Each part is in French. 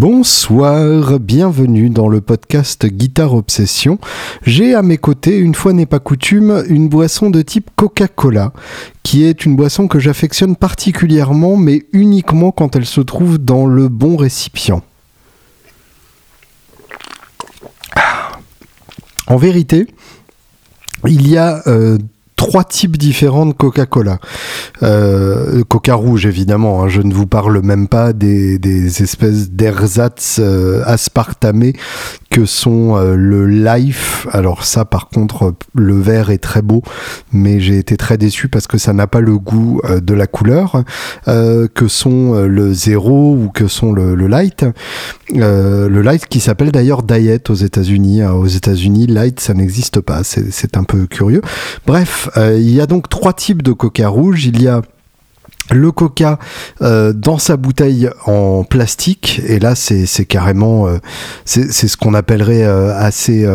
Bonsoir, bienvenue dans le podcast Guitare Obsession. J'ai à mes côtés, une fois n'est pas coutume, une boisson de type Coca-Cola, qui est une boisson que j'affectionne particulièrement, mais uniquement quand elle se trouve dans le bon récipient. En vérité, il y a euh, trois types différents de Coca-Cola. Euh, Coca rouge, évidemment. Hein. je ne vous parle même pas des, des espèces d'ersatz euh, aspartamés que sont euh, le Life. Alors ça, par contre, le vert est très beau, mais j'ai été très déçu parce que ça n'a pas le goût euh, de la couleur euh, que sont le Zero ou que sont le, le Light. le Light qui s'appelle d'ailleurs Diet aux États-Unis. Aux États-Unis, Light, ça n'existe pas. C'est un peu curieux. Bref, il y a donc trois types de Coca rouge. Il y a le coca euh, dans sa bouteille en plastique. Et là c'est carrément euh, c'est ce qu'on appellerait euh, assez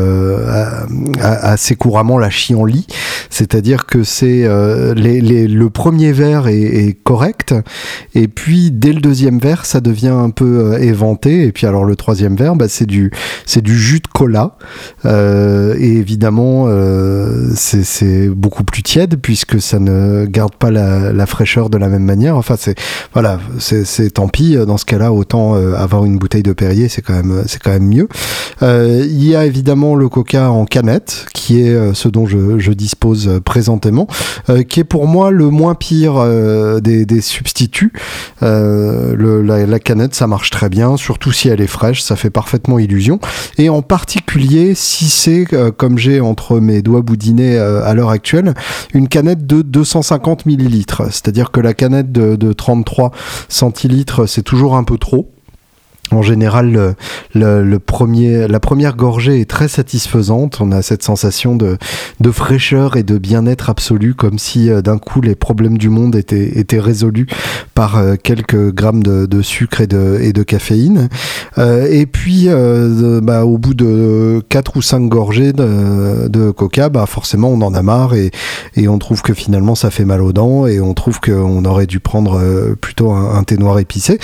assez couramment la chi en lit c'est-à-dire que c'est les, les, le premier verre est, est, correct. Et puis dès le deuxième verre ça devient un peu éventé. Et puis alors le troisième verre bah, c'est du c'est du jus de cola. Et évidemment c'est beaucoup plus tiède puisque ça ne garde pas la, la fraîcheur de la même manière. Enfin, c'est voilà, c'est tant pis. Dans ce cas-là, autant euh, avoir une bouteille de Perrier, c'est quand même c'est quand même mieux. Euh, il y a évidemment le Coca en canette, qui est euh, ce dont je, je dispose présentément, qui est pour moi le moins pire des, des, substituts. La, canette, ça marche très bien, surtout si elle est fraîche, ça fait parfaitement illusion. Et en particulier si c'est comme j'ai entre mes doigts boudinés à l'heure actuelle, une canette de 250 millilitres. C'est-à-dire que la canette de, de 33 centilitres, c'est toujours un peu trop. En général, le, premier, la première gorgée est très satisfaisante. On a cette sensation de, fraîcheur et de bien-être absolu, comme si euh, d'un coup les problèmes du monde étaient, résolus par euh, quelques grammes de, sucre et de, caféine. Euh, et puis, bah, au bout de 4 ou 5 gorgées de, coca, bah, forcément on en a marre et, et, on trouve que finalement ça fait mal aux dents et on trouve qu'on aurait dû prendre plutôt un, thé noir épicé.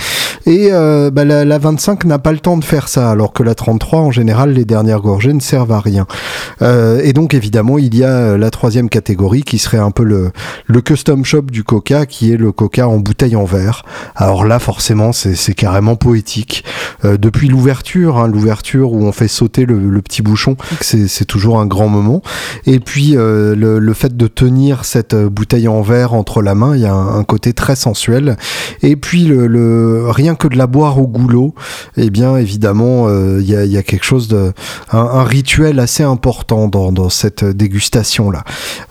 Et bah, la, la 25 n'a pas le temps de faire ça, alors que la 33, en général, les dernières gorgées ne servent à rien. Euh, et donc, évidemment, il y a euh, la troisième catégorie qui serait un peu le, le custom shop du coca, qui est le coca en bouteille en verre. Alors là, forcément, c'est carrément poétique. Euh, depuis l'ouverture, hein, l'ouverture où on fait sauter le, le petit bouchon, c'est toujours un grand moment. Et puis, euh, le, le, fait de tenir cette bouteille en verre entre la main, il y a un, un côté très sensuel. Et puis, le, le, rien que de la boire au goulot, eh bien évidemment euh, il y, a, quelque chose de un, rituel assez important dans, cette dégustation là.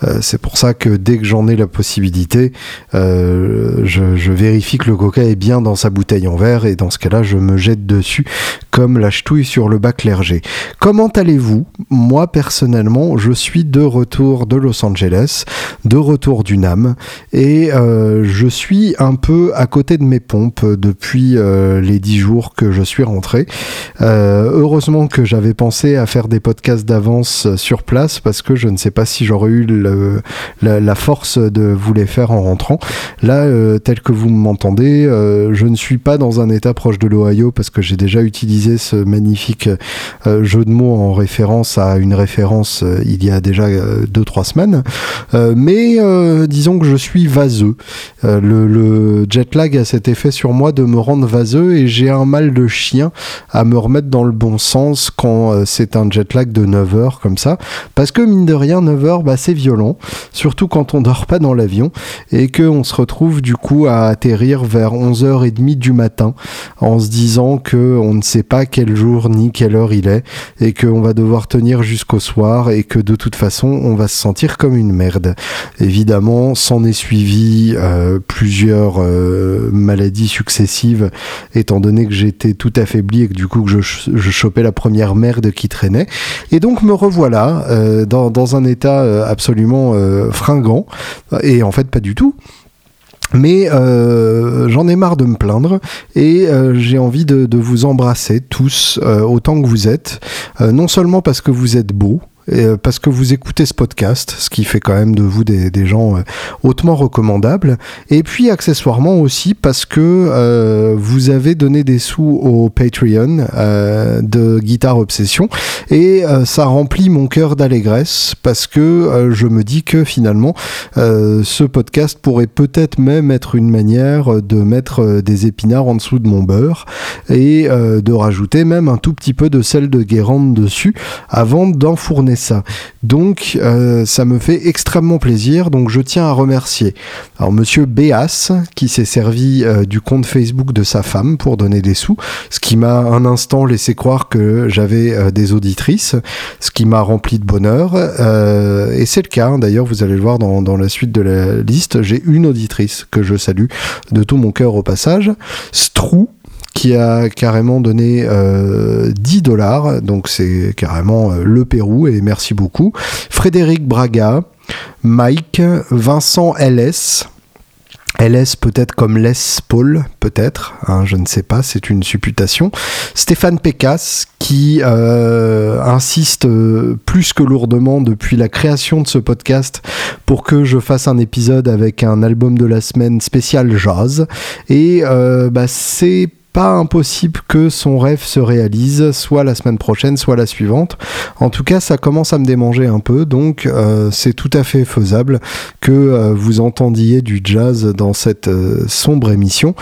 Euh, c'est pour ça que dès que j'en ai la possibilité, euh, je, vérifie que le coca est bien dans sa bouteille en verre et dans ce cas-là je me jette dessus comme la ch'touille sur le bac clergé. Comment allez-vous? Moi personnellement je suis de retour de Los Angeles, de retour du NAM et je suis un peu à côté de mes pompes depuis les dix jours que je suis rentré. Euh, heureusement que j'avais pensé à faire des podcasts d'avance sur place parce que je ne sais pas si j'aurais eu la, force de vous les faire en rentrant. Là, euh, tel que vous m'entendez, euh, je ne suis pas dans un état proche de l'Ohio parce que j'ai déjà utilisé ce magnifique jeu de mots en référence à une référence il y a déjà 2-3 semaines. mais disons que je suis vaseux. Le, le jet lag a cet effet sur moi de me rendre vaseux et j'ai un mal de chien à me remettre dans le bon sens quand euh, c'est un jet lag de 9 heures comme ça. Parce que mine de rien, 9 heures, bah, c'est violent. Surtout quand on dort pas dans l'avion et qu'on se retrouve du coup à atterrir vers 11h30 du matin en se disant que on ne sait pas quel jour ni quelle heure il est et qu'on va devoir tenir jusqu'au soir et que de toute façon on va se sentir comme une merde. Évidemment, s'en est suivi euh, plusieurs euh, maladies successives étant donné que tout affaibli et que du coup que je, chopais la première merde qui traînait. Et donc me revoilà euh, dans, un état euh, absolument euh, fringant. Et en fait pas du tout. Mais j'en ai marre de me plaindre et j'ai envie de, de, vous embrasser tous autant que vous êtes. non seulement parce que vous êtes beaux, parce que vous écoutez ce podcast, ce qui fait quand même de vous des, gens hautement recommandables. Et puis accessoirement aussi parce que vous avez donné des sous au Patreon de Guitare Obsession et ça remplit mon cœur d'allégresse parce que je me dis que finalement ce podcast pourrait peut-être même être une manière de mettre des épinards en dessous de mon beurre et euh, de rajouter même un tout petit peu de sel de Guérande dessus avant d'enfourner Donc euh, ça me fait extrêmement plaisir, donc je tiens à remercier alors monsieur Béas qui s'est servi euh, du compte Facebook de sa femme pour donner des sous, ce qui m'a un instant laissé croire que j'avais des auditrices, ce qui m'a rempli de bonheur et c'est le cas, hein. d'ailleurs vous allez le voir dans, dans la suite de la liste, j'ai une auditrice que je salue de tout mon cœur au passage, Strou qui a carrément donné 10 euh, dollars, donc c'est carrément euh, le Pérou, et merci beaucoup. Frédéric Braga, Mike, Vincent LS, LS peut-être comme Les Paul, peut-être, hein, je ne sais pas, c'est une supputation. Stéphane Pécasse, qui euh, insiste plus que lourdement depuis la création de ce podcast pour que je fasse un épisode avec un album de la semaine spécial jazz. Et bah, c'est pas impossible que son rêve se réalise, soit la semaine prochaine, soit la suivante. En tout cas, ça commence à me démanger un peu, donc euh, c'est tout à fait faisable que euh, vous entendiez du jazz dans cette euh, sombre émission,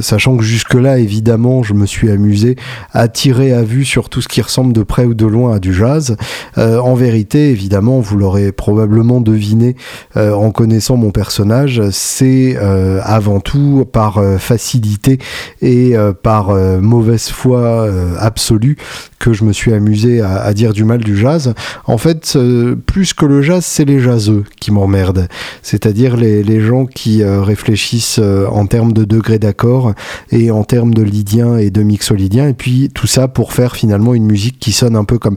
sachant que jusque-là, évidemment, je me suis amusé à tirer à vue sur tout ce qui ressemble de près ou de loin à du jazz. en vérité, évidemment, vous l'aurez probablement deviné en connaissant mon personnage, c'est avant tout par facilité et euh, par euh, mauvaise foi euh, absolue que je me suis amusé à, dire du mal du jazz. En fait, plus que le jazz, c'est les jazzeux qui m'emmerdent. C'est-à-dire les, gens qui réfléchissent en termes de degrés d'accord et en termes de lydien et de mixolydien. Et puis tout ça pour faire finalement une musique qui sonne un peu comme...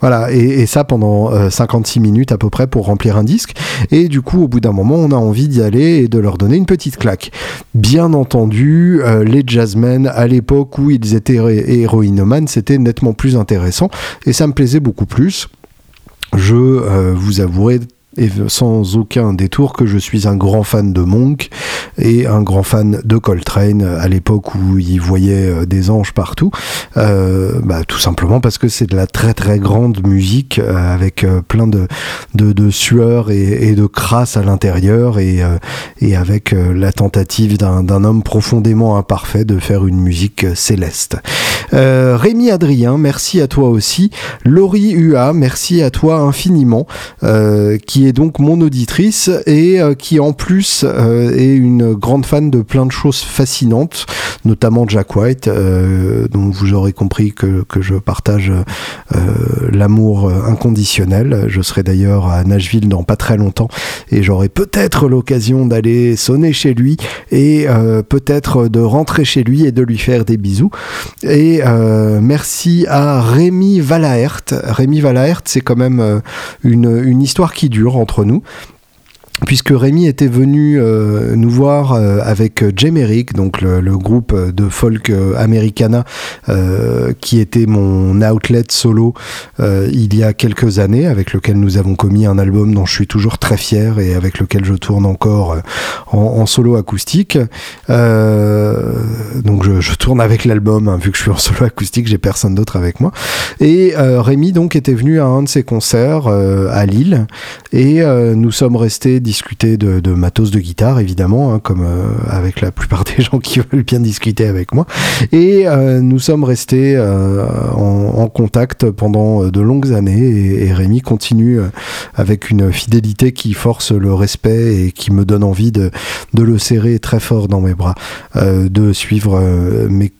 Voilà, et, ça pendant 56 euh, minutes à peu près pour remplir un disque. Et du coup, au bout d'un moment, on a envie d'y aller et de leur donner une petite claque. Bien entendu, euh, les jazzmen, à l'époque où ils étaient héroïnomanes, c'était nettement plus intéressant et ça me plaisait beaucoup plus. Je euh, vous avouerai et sans aucun détour que je suis un grand fan de Monk et un grand fan de Coltrane à l'époque où il voyait euh, des anges partout. Euh, bah, tout simplement parce que c'est de la très très grande musique euh, avec plein de, de, sueur et, de crasse à l'intérieur et, et avec la tentative d'un homme profondément imparfait de faire une musique céleste. Rémi Adrien, merci à toi aussi. Laurie Ua, merci à toi infiniment, est donc mon auditrice et euh, qui en plus euh, est une grande fan de plein de choses fascinantes, notamment Jack White, euh, dont vous aurez compris que, que je partage l'amour inconditionnel. Je serai d'ailleurs à Nashville dans pas très longtemps et j'aurai peut-être l'occasion d'aller sonner chez lui et peut-être de rentrer chez lui et de lui faire des bisous. Et merci à Rémi Valaert. Rémi Valaert, c'est quand même une, une histoire qui dure entre nous puisque Rémi était venu euh, nous voir euh, avec Jemerick, donc le, groupe de folk euh, americana qui était mon outlet solo il y a quelques années, avec lequel nous avons commis un album dont je suis toujours très fier et avec lequel je tourne encore en, solo acoustique. donc je, tourne avec l'album, hein, vu que je suis en solo acoustique, j'ai personne d'autre avec moi. Et Rémi donc était venu à un de ses concerts à Lille et nous sommes restés discuter de, matos de guitare, évidemment, hein, comme euh, avec la plupart des gens qui veulent bien discuter avec moi. Et euh, nous sommes restés euh, en, contact pendant de longues années et, Rémi continue avec une fidélité qui force le respect et qui me donne envie de, de le serrer très fort dans mes bras, de suivre mes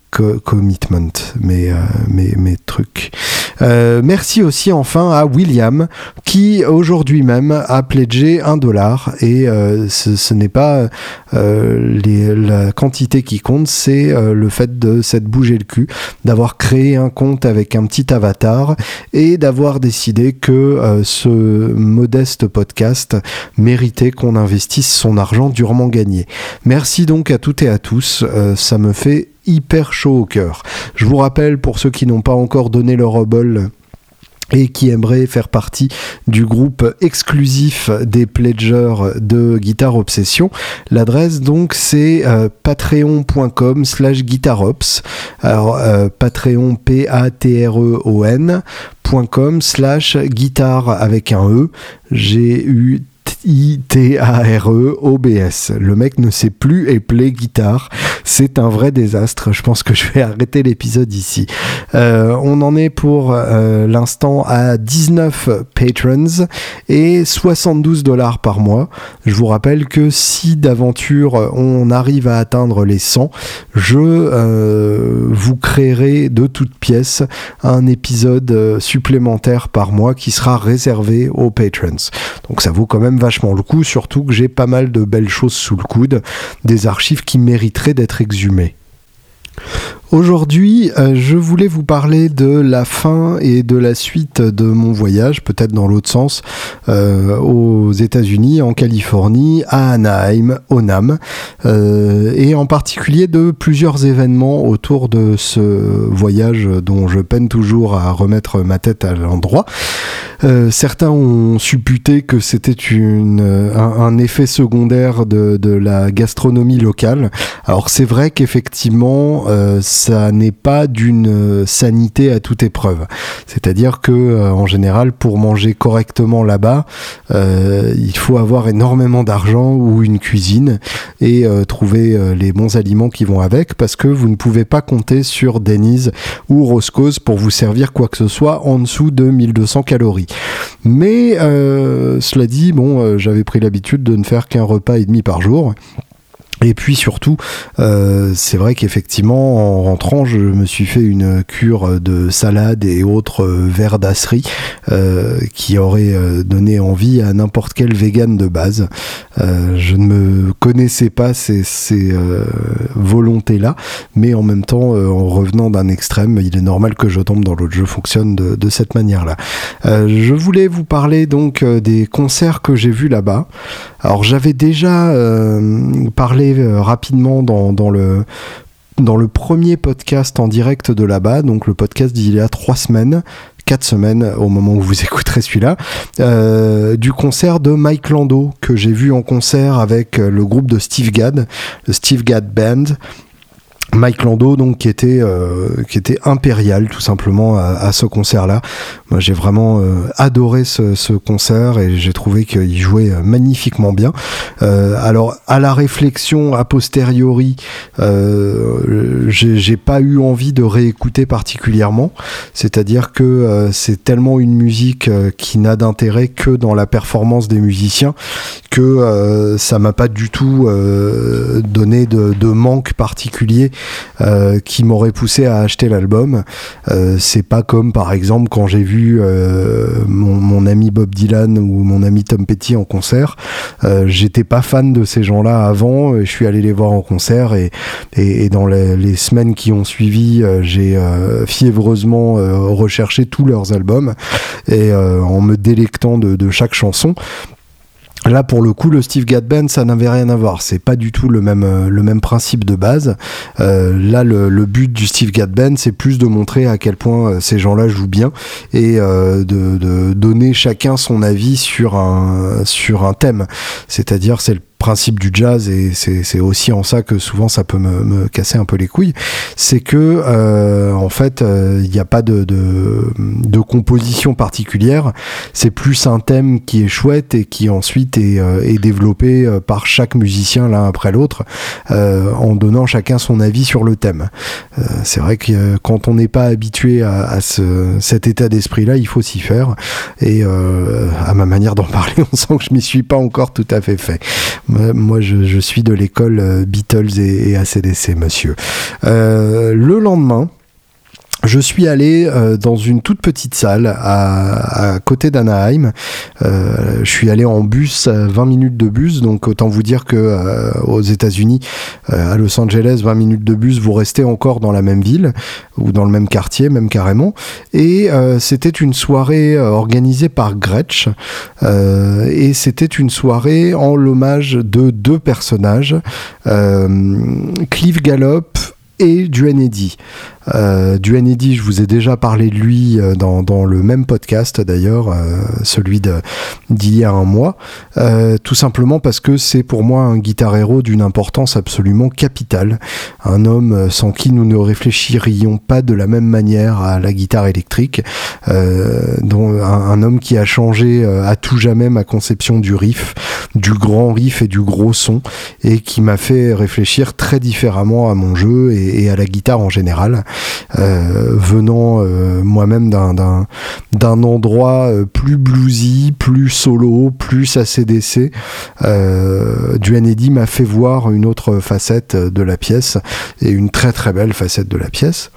commitment, mes, mes, mes trucs. merci aussi enfin à William qui aujourd'hui même a pledgé un dollar et ce, n'est pas la quantité qui compte, c'est le fait de s'être bougé le cul, d'avoir créé un compte avec un petit avatar et d'avoir décidé que ce modeste podcast méritait qu'on investisse son argent durement gagné. Merci donc à toutes et à tous, euh, ça me fait hyper chaud au cœur. Je vous rappelle, pour ceux qui n'ont pas encore donné leur obol, et qui aimeraient faire partie du groupe exclusif des pledgers de Guitar Obsession. L'adresse donc c'est euh, patreon.com slash guitarops. Alors euh, patreon p a t r e o n.com slash guitare avec un e. J'ai eu I-T-A-R-E-O-B-S. Le mec ne sait plus et play guitare. C'est un vrai désastre. Je pense que je vais arrêter l'épisode ici. Euh, on en est pour euh, l'instant à 19 patrons et 72 dollars par mois. Je vous rappelle que si d'aventure on arrive à atteindre les 100, je euh, vous créerai de toutes pièces un épisode supplémentaire par mois qui sera réservé aux patrons. Donc ça vaut quand même vachement le coup, surtout que j'ai pas mal de belles choses sous le coude, des archives qui mériteraient d'être exhumées. Aujourd'hui, euh, je voulais vous parler de la fin et de la suite de mon voyage, peut-être dans l'autre sens, euh, aux États-Unis, en Californie, à Anaheim, au NAM, euh, et en particulier de plusieurs événements autour de ce voyage dont je peine toujours à remettre ma tête à l'endroit. Certains ont supputé que c'était un, un, effet secondaire de, la gastronomie locale. Alors c'est vrai qu'effectivement, ça n'est pas d'une euh, sanité à toute épreuve. C'est-à-dire que euh, en général, pour manger correctement là-bas, euh, il faut avoir énormément d'argent ou une cuisine et trouver les bons aliments qui vont avec, parce que vous ne pouvez pas compter sur Denise ou Roscoe's pour vous servir quoi que ce soit en dessous de 1200 calories. Mais cela dit, bon, j'avais pris l'habitude de ne faire qu'un repas et demi par jour. Et puis surtout, euh, c'est vrai qu'effectivement, en rentrant, je me suis fait une cure de salade et autres euh, verres d'aceri euh, qui auraient donné envie à n'importe quel vegan de base. je ne me connaissais pas ces, ces volontés-là, mais en même temps, en revenant d'un extrême, il est normal que je tombe dans l'autre. Je fonctionne de, de cette manière-là. je voulais vous parler donc des concerts que j'ai vus là-bas. Alors j'avais déjà parlé euh, rapidement dans, le dans le premier podcast en direct de là-bas, donc le podcast d'il y a trois semaines, quatre semaines au moment où vous écouterez celui-là, euh, du concert de Mike Lando que j'ai vu en concert avec le groupe de Steve Gadd, le Steve Gadd Band. Mike Lando donc qui était euh, qui était impérial tout simplement à, ce concert là moi j'ai vraiment euh, adoré ce, ce, concert et j'ai trouvé qu'il jouait euh, magnifiquement bien. Alors à la réflexion a posteriori j'ai pas eu envie de réécouter particulièrement. C'est-à-dire que c'est tellement une musique qui n'a d'intérêt que dans la performance des musiciens que ça m'a pas du tout donné de manque particulier euh, qui m'aurait poussé à acheter l'album. Euh, c'est pas comme par exemple quand j'ai vu euh, mon, ami Bob Dylan ou mon ami Tom Petty en concert. J'étais pas fan de ces gens-là avant. Je suis allé les voir en concert et, dans les, semaines qui ont suivi, j'ai fiévreusement recherché tous leurs albums et en me délectant de chaque chanson. Là, pour le coup, le Steve Gadd Band, ça n'avait rien à voir. C'est pas du tout le même, euh, le même principe de base. Euh, là, le, but du Steve Gadd Band, c'est plus de montrer à quel point euh, ces gens-là jouent bien et de, de, donner chacun son avis sur un, sur un thème. C'est-à-dire, c'est le principe du jazz, et c'est aussi en ça que souvent ça peut me, casser un peu les couilles, c'est que euh, en fait il n'y a pas de, composition particulière, c'est plus un thème qui est chouette et qui ensuite est, euh, développé euh, par chaque musicien l'un après l'autre en donnant chacun son avis sur le thème. c'est vrai que quand on n'est pas habitué à, à ce, cet état d'esprit-là, il faut s'y faire et à ma manière d'en parler, on sent que je m'y suis pas encore tout à fait fait. Moi, je, suis de l'école euh, Beatles et, ACDC, monsieur. Euh, le lendemain, je suis allé euh, dans une toute petite salle à, côté d'Anaheim. Euh, je suis allé en bus, 20 minutes de bus, donc autant vous dire que euh, aux États-Unis, à Los Angeles, 20 minutes de bus, vous restez encore dans la même ville ou dans le même quartier, même carrément. Et c'était une soirée organisée par Gretsch, et c'était une soirée en l'hommage de deux personnages, Cliff Gallop et Duane Eddy. Euh, du je vous ai déjà parlé de lui euh, dans, dans le même podcast d'ailleurs, euh, celui d'il y a un mois, euh, tout simplement parce que c'est pour moi un guitar héros d'une importance absolument capitale, un homme sans qui nous ne réfléchirions pas de la même manière à la guitare électrique, dont un, homme qui a changé à tout jamais ma conception du riff, du grand riff et du gros son, et qui m'a fait réfléchir très différemment à mon jeu et à la guitare en général. Euh, venant euh, moi-même d'un d'un endroit euh, plus bluesy, plus solo, plus ACDC. Euh, Eddy m'a fait voir une autre facette de la pièce et une très très belle facette de la pièce.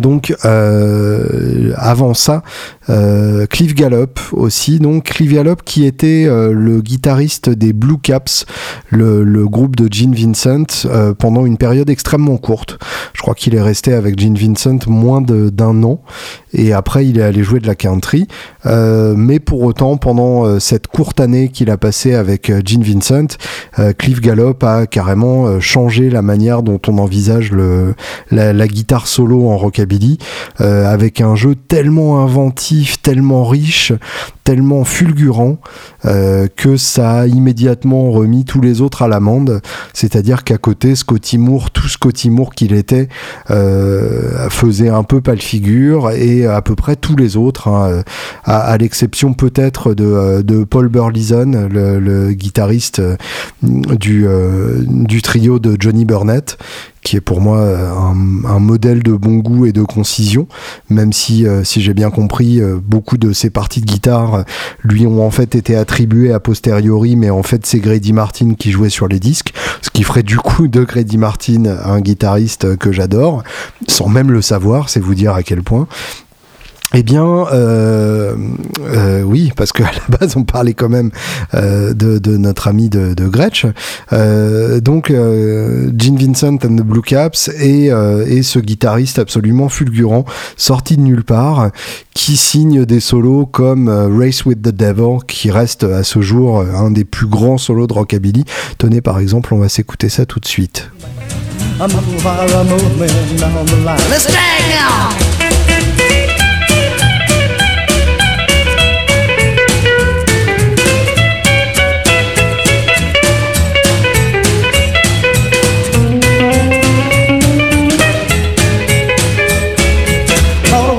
Donc euh, avant ça, euh, Cliff Gallop aussi. Donc Cliff Gallop qui était euh, le guitariste des Blue Caps, le, le groupe de Gene Vincent, euh, pendant une période extrêmement courte. Je crois qu'il est resté avec Gene Vincent moins d'un an et après il est allé jouer de la country. Euh, mais pour autant, pendant cette courte année qu'il a passé avec Gene Vincent, Cliff Gallop a carrément changé la manière dont on envisage le, la, la guitare solo en rock euh, avec un jeu tellement inventif, tellement riche, tellement fulgurant euh, que ça a immédiatement remis tous les autres à l'amende. C'est-à-dire qu'à côté, Scotty Moore, tout Scotty Moore qu'il était, euh, faisait un peu pâle figure et à peu près tous les autres, hein, à, l'exception peut-être de, Paul Burleson, le, guitariste du, du trio de Johnny Burnett, qui est pour moi un, un, modèle de bon goût et de concision, même si, si j'ai bien compris, beaucoup de ses parties de guitare lui ont en fait été attribués a posteriori, mais en fait c'est Grady Martin qui jouait sur les disques, ce qui ferait du coup de Grady Martin un guitariste que j'adore, sans même le savoir, c'est vous dire à quel point. Eh bien, euh, euh, oui, parce qu'à la base, on parlait quand même euh, de, de, notre ami de, de Gretsch. Euh, donc, euh, Gene Vincent and the Blue Caps et, euh, et ce guitariste absolument fulgurant, sorti de nulle part, qui signe des solos comme Race with the Devil, qui reste à ce jour un des plus grands solos de rockabilly. Tenez, par exemple, on va s'écouter ça tout de suite.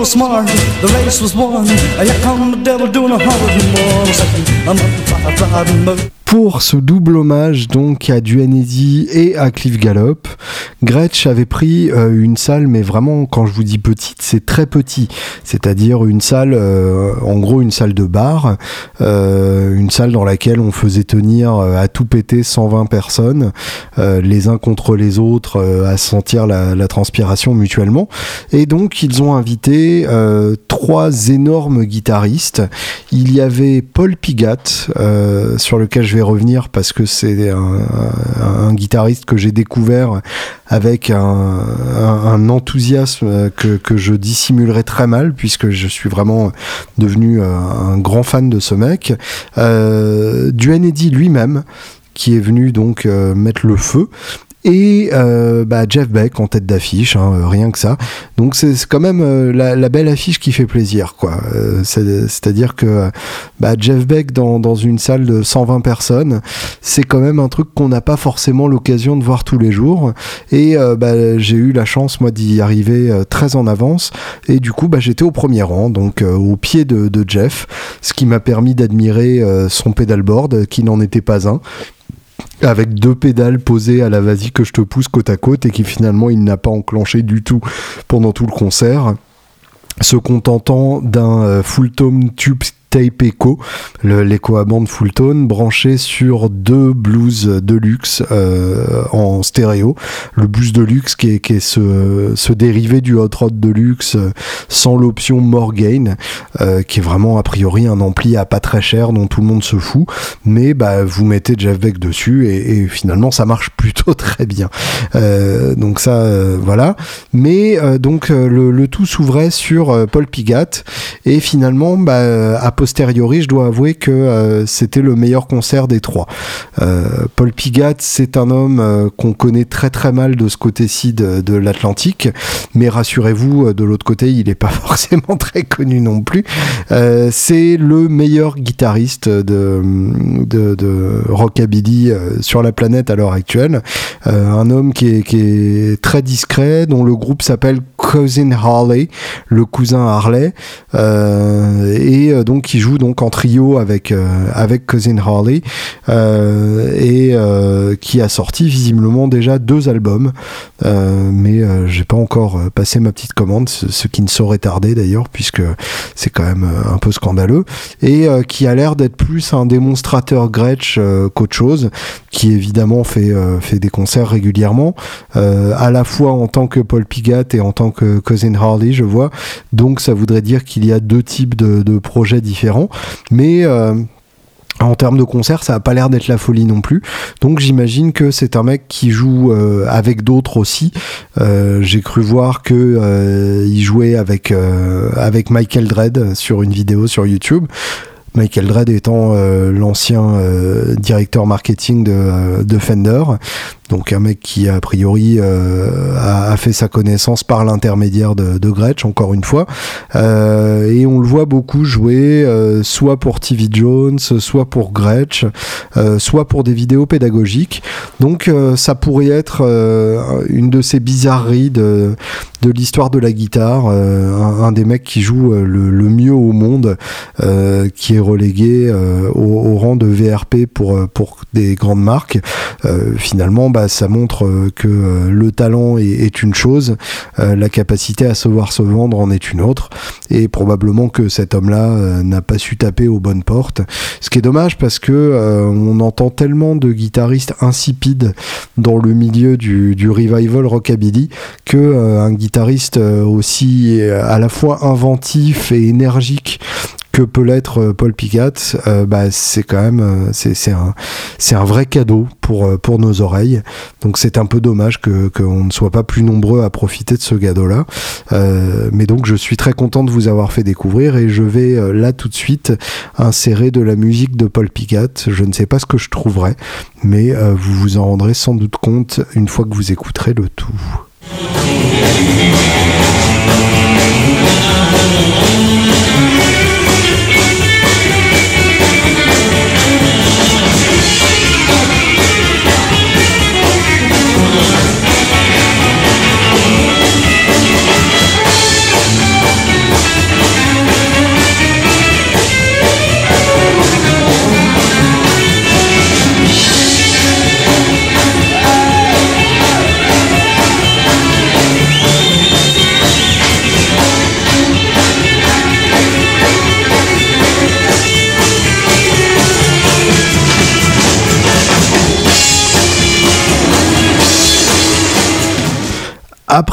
Was smart, the race was won. Here come the devil doing a hundred more. I'm up, driving, driving, pour ce double hommage donc à Duanesi et à Cliff Gallop, Gretsch avait pris euh, une salle, mais vraiment quand je vous dis petite, c'est très petit, c'est-à-dire une salle, euh, en gros une salle de bar, euh, une salle dans laquelle on faisait tenir à tout péter 120 personnes, les uns contre les autres, à sentir la, la, transpiration mutuellement, et donc ils ont invité trois énormes guitaristes. Il y avait Paul Pigat, sur lequel je vais revenir parce que c'est un, guitariste que j'ai découvert avec un, enthousiasme que, je dissimulerai très mal puisque je suis vraiment devenu un grand fan de ce mec. Euh, du lui-même qui est venu donc euh, mettre le feu et euh, bah, Jeff Beck en tête d'affiche, hein, euh, rien que ça. Donc c'est quand même euh, la, belle affiche qui fait plaisir, quoi. C'est-à-dire que bah, Jeff Beck dans, dans, une salle de 120 personnes, c'est quand même un truc qu'on n'a pas forcément l'occasion de voir tous les jours. Et bah, j'ai eu la chance moi d'y arriver très en avance, et du coup bah, j'étais au premier rang, donc au pied de, de Jeff, ce qui m'a permis d'admirer son pedalboard, qui n'en était pas un avec deux pédales posées à la vas-y que je te pousse côte à côte et qui finalement il n'a pas enclenché du tout pendant tout le concert. Se contentant d'un euh, full tone tube tape Echo, l'écho à bande full tone, branché sur deux blues Deluxe en stéréo. Le blues Deluxe qui est, qui est ce, ce dérivé du Hot Rod Deluxe sans l'option Morgain, qui est vraiment a priori un ampli à pas très cher dont tout le monde se fout, mais bah, vous mettez Jeff Beck dessus et, finalement ça marche plutôt très bien. donc ça, voilà. Mais donc le, tout s'ouvrait sur Paul Pigat et finalement, bah, a posteriori, je dois avouer que euh, c'était le meilleur concert des trois. Euh, Paul Pigat, c'est un homme euh, qu'on connaît très très mal de ce côté-ci de, l'Atlantique, mais rassurez-vous, de l'autre côté, il n'est pas forcément très connu non plus. c'est le meilleur guitariste de, rockabilly sur la planète à l'heure actuelle. un homme qui est, qui est très discret, dont le groupe s'appelle Cousin Harley, le cousin Harley. Euh, et euh, donc il joue donc en trio avec euh, avec Cousin Harley et qui a sorti visiblement déjà deux albums, mais j'ai pas encore passé ma petite commande, ce, qui ne saurait tarder d'ailleurs puisque c'est quand même un peu scandaleux et qui a l'air d'être plus un démonstrateur Gretsch qu'autre chose, qui évidemment fait fait des concerts régulièrement, à la fois en tant que Paul Pigat et en tant que Cousin Harley, je vois. Donc ça voudrait dire qu'il y a deux types de, projets différents. Mais euh, en termes de concert, ça n'a pas l'air d'être la folie non plus. Donc j'imagine que c'est un mec qui joue euh, avec d'autres aussi. Euh, j'ai cru voir que il jouait avec avec Michael Dredd sur une vidéo sur YouTube. Michael Dredd étant l'ancien directeur marketing de Fender donc un mec qui a priori euh, a, fait sa connaissance par l'intermédiaire de, Gretsch, encore une fois. Euh, et on le voit beaucoup jouer, euh, soit pour TV Jones, soit pour Gretsch, soit pour des vidéos pédagogiques. Donc ça pourrait être une de ces bizarreries de, l'histoire de la guitare. Un, des mecs qui joue le, mieux au monde, qui est relégué au, au, rang de VRP pour, pour des grandes marques. finalement, bah, ça montre euh, que euh, le talent est, une chose, euh, la capacité à savoir se vendre en est une autre, et probablement que cet homme-là n'a pas su taper aux bonnes portes. Ce qui est dommage parce que on entend tellement de guitaristes insipides dans le milieu du, du revival rockabilly que un guitariste aussi à la fois inventif et énergique que peut l'être euh, Paul Pigat, euh, bah, c'est quand même euh, c'est un un vrai cadeau pour pour nos oreilles. Donc c'est un peu dommage que qu'on ne soit pas plus nombreux à profiter de ce cadeau là. mais donc je suis très content de vous avoir fait découvrir et je vais là tout de suite insérer de la musique de Paul Pigat. Je ne sais pas ce que je trouverai, mais vous vous en rendrez sans doute compte une fois que vous écouterez le tout.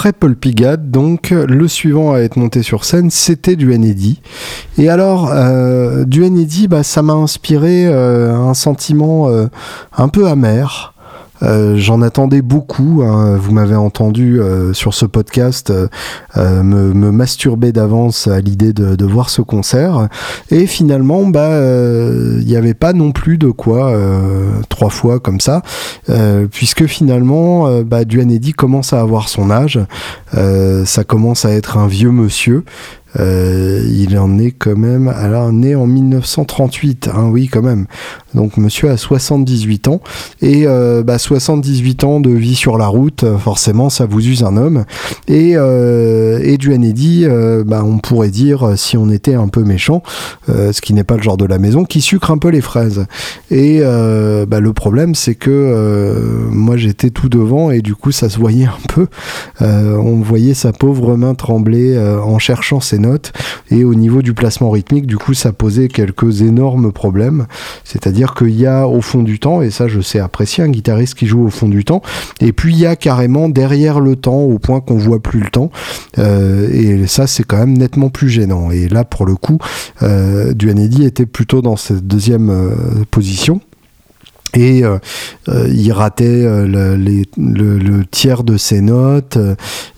Après Paul Pigat, donc, le suivant à être monté sur scène, c'était du Eddy. Et alors, euh, du Eddy, bah, ça m'a inspiré euh, un sentiment euh, un peu amer. Euh, j'en attendais beaucoup. Hein. Vous m'avez entendu euh, sur ce podcast euh, me, masturber d'avance à l'idée de, voir ce concert. Et finalement, bah, il n'y avait pas non plus de quoi trois fois comme ça, puisque finalement, bah, Duanedi commence à avoir son âge. ça commence à être un vieux monsieur. Euh, il en est quand même, alors né en 1938, hein, oui quand même. Donc monsieur a 78 ans et euh, bah, 78 ans de vie sur la route, forcément ça vous use un homme. Et, euh, et euh, bah, on pourrait dire si on était un peu méchant, ce qui n'est pas le genre de la maison, qui sucre un peu les fraises. Et bah, le problème c'est que moi j'étais tout devant et du coup ça se voyait un peu. on voyait sa pauvre main trembler en cherchant ses notes et au niveau du placement rythmique, du coup, ça posait quelques énormes problèmes. C'est-à-dire qu'il y a au fond du temps, et ça je sais apprécier un guitariste qui joue au fond du temps, et puis il y a carrément derrière le temps au point qu'on voit plus le temps, euh, et ça c'est quand même nettement plus gênant. Et là pour le coup, euh, Duanedi était plutôt dans cette deuxième euh, position et euh, euh, il ratait euh, le, tiers de ses notes.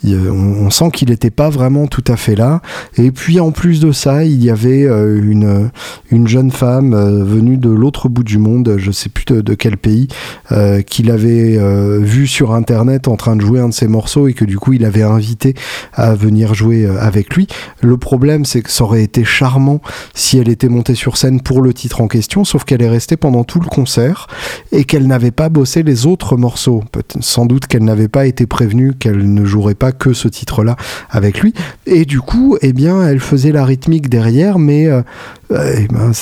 on, sent qu'il n'était pas vraiment tout à fait là. Et puis en plus de ça, il y avait une, une jeune femme venue de l'autre bout du monde, je sais plus de, quel pays, qu'il avait vu sur internet en train de jouer un de ses morceaux et que du coup il avait invité à venir jouer avec lui. Le problème, c'est que ça aurait été charmant si elle était montée sur scène pour le titre en question, sauf qu'elle est restée pendant tout le concert et qu'elle n'avait pas bossé les autres morceaux. Sans doute qu'elle n'avait pas été prévenue qu'elle ne jouerait pas que ce titre-là avec lui. Et du coup, eh bien, elle faisait la rythmique derrière, mais euh, euh, eh ben,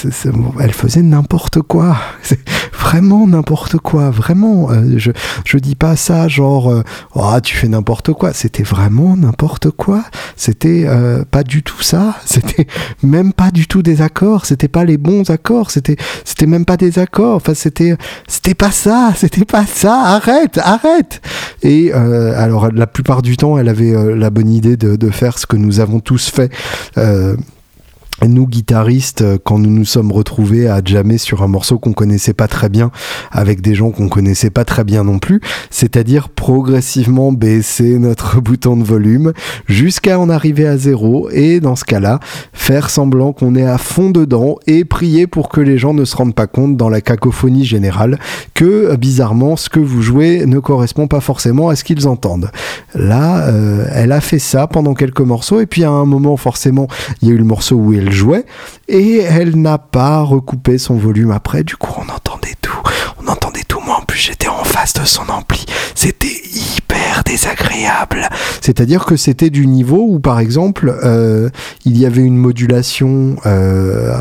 elle faisait n'importe quoi. vraiment n'importe quoi. Vraiment, euh, je, je dis pas ça genre, oh, tu fais n'importe quoi. C'était vraiment n'importe quoi. C'était pas du tout ça. C'était même pas du tout des accords. C'était pas les bons accords. C'était, c'était même pas des accords. Enfin, c'était, c'était pas ça, c'était pas ça, arrête, arrête. Et euh, alors la plupart du temps, elle avait euh, la bonne idée de, faire ce que nous avons tous fait. Euh, nous guitaristes, euh, quand nous nous sommes retrouvés à jammer sur un morceau qu'on connaissait pas très bien, avec des gens qu'on connaissait pas très bien non plus, c'est-à-dire progressivement baisser notre bouton de volume jusqu'à en arriver à zéro, et dans ce cas-là, faire semblant qu'on est à fond dedans et prier pour que les gens ne se rendent pas compte dans la cacophonie générale que bizarrement ce que vous jouez ne correspond pas forcément à ce qu'ils entendent. Là, euh, elle a fait ça pendant quelques morceaux, et puis à un moment forcément, il y a eu le morceau où elle jouait et elle n'a pas recoupé son volume après. Du coup, on entendait tout. On entendait tout. En plus, j'étais en face de son ampli. C'était hyper désagréable. C'est-à-dire que c'était du niveau où, par exemple, euh, il y avait une modulation euh,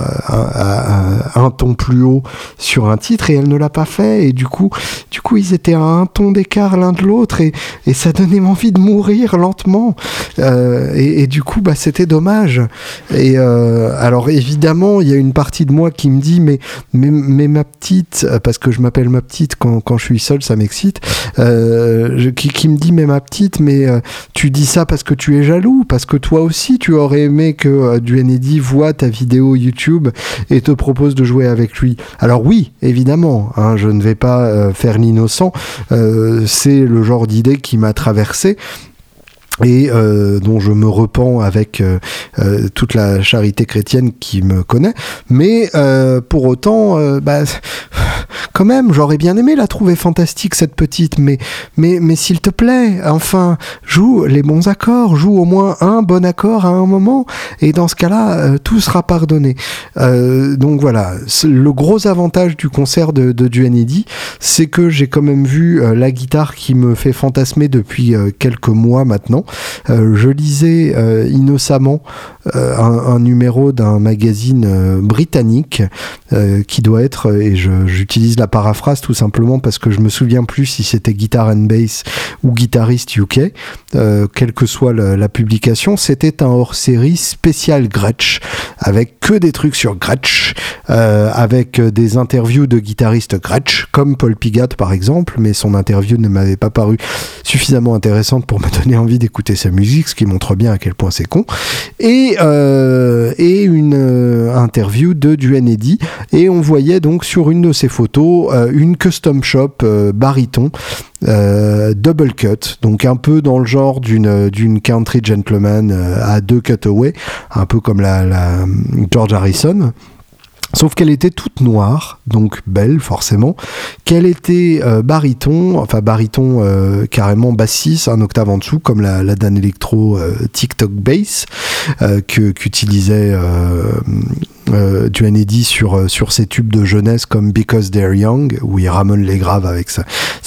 un, ton plus haut sur un titre et elle ne l'a pas fait. Et du coup, du coup, ils étaient à un ton d'écart l'un de l'autre et, et, ça donnait envie de mourir lentement. Euh, et, et, du coup, bah, c'était dommage. Et alors, évidemment, il y a une partie de moi qui me dit, mais, mais, mais ma petite, parce que je m'appelle ma petite quand, je suis seul, ça m'excite. Euh, qui, me dit mais ma petite mais euh, tu dis ça parce que tu es jaloux parce que toi aussi tu aurais aimé que euh, Duanedi voit ta vidéo YouTube et te propose de jouer avec lui. Alors oui évidemment hein, je ne vais pas euh, faire l'innocent. C'est le genre d'idée qui m'a traversé et euh, dont je me repens avec euh, euh, toute la charité chrétienne qui me connaît. Mais pour autant, bah, quand même, j'aurais bien aimé la trouver fantastique cette petite, mais mais mais s'il te plaît, enfin, joue les bons accords, joue au moins un bon accord à un moment, et dans ce cas-là, tout sera pardonné. donc voilà, le gros avantage du concert de, de Duanedi, c'est que j'ai quand même vu la guitare qui me fait fantasmer depuis quelques mois maintenant. Euh, je lisais euh, innocemment euh, un, numéro d'un magazine britannique qui doit être, et j'utilise la paraphrase tout simplement parce que je me souviens plus si c'était Guitar and Bass ou Guitariste UK, quelle que soit la, publication, c'était un hors-série spécial Gretsch, avec que des trucs sur Gretsch, avec des interviews de guitaristes Gretsch, comme Paul Pigat par exemple, mais son interview ne m'avait pas paru suffisamment intéressante pour me donner envie d'écouter sa musique, ce qui montre bien à quel point c'est con. Et, euh, et une euh, interview de Duane Eddy. Et on voyait donc sur une de ces photos euh, une custom shop bariton. double cut, donc un peu dans le genre d'une d'une country gentleman à deux cutaways, un peu comme la George Harrison. Sauf qu'elle était toute noire, donc belle forcément, qu'elle était euh, baryton, enfin baryton euh, carrément bassiste, un octave en dessous, comme la, la Dan Electro euh, TikTok Bass, qu'utilisait euh, Eddy sur, sur ses tubes de jeunesse comme Because They're Young, où il ramène les graves avec sa,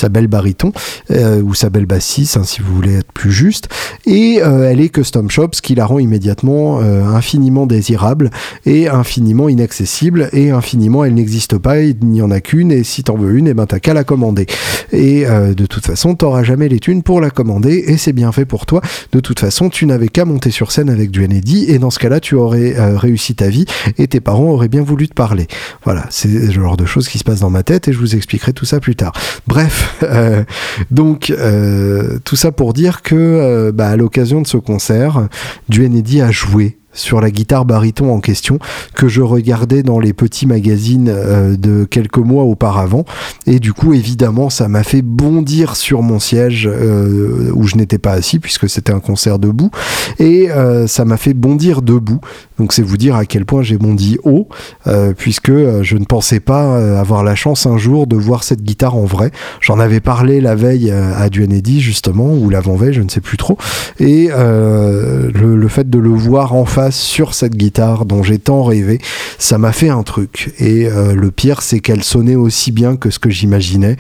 belle baryton, ou sa belle bassiste, hein, si vous voulez être plus juste. Et elle est Custom Shop, ce qui la rend immédiatement infiniment désirable et infiniment inaccessible, et infiniment elle n'existe pas, il n'y en a qu'une, et si t'en veux une, et eh ben t'as qu'à la commander. Et de toute façon, t'auras jamais les thunes pour la commander, et c'est bien fait pour toi. De toute façon, tu n'avais qu'à monter sur scène avec du Eddy, et dans ce cas-là, tu aurais euh, réussi ta vie, et tes parents auraient bien voulu te parler. Voilà, c'est le genre de choses qui se passent dans ma tête, et je vous expliquerai tout ça plus tard. Bref, euh, donc euh, tout ça pour dire que bah, à l'occasion de ce concert, du Eddy a joué sur la guitare baryton en question que je regardais dans les petits magazines euh, de quelques mois auparavant. Et du coup évidemment ça m'a fait bondir sur mon siège euh, où je n'étais pas assis puisque c'était un concert debout. Et euh, ça m'a fait bondir debout. Donc c'est vous dire à quel point j'ai bondi haut puisque je ne pensais pas avoir la chance un jour de voir cette guitare en vrai. J'en avais parlé la veille à Duanedi justement ou l'avant-veille je ne sais plus trop. Et le, le fait de le voir en face sur cette guitare dont j'ai tant rêvé, ça m'a fait un truc. Et euh, le pire, c'est qu'elle sonnait aussi bien que ce que j'imaginais.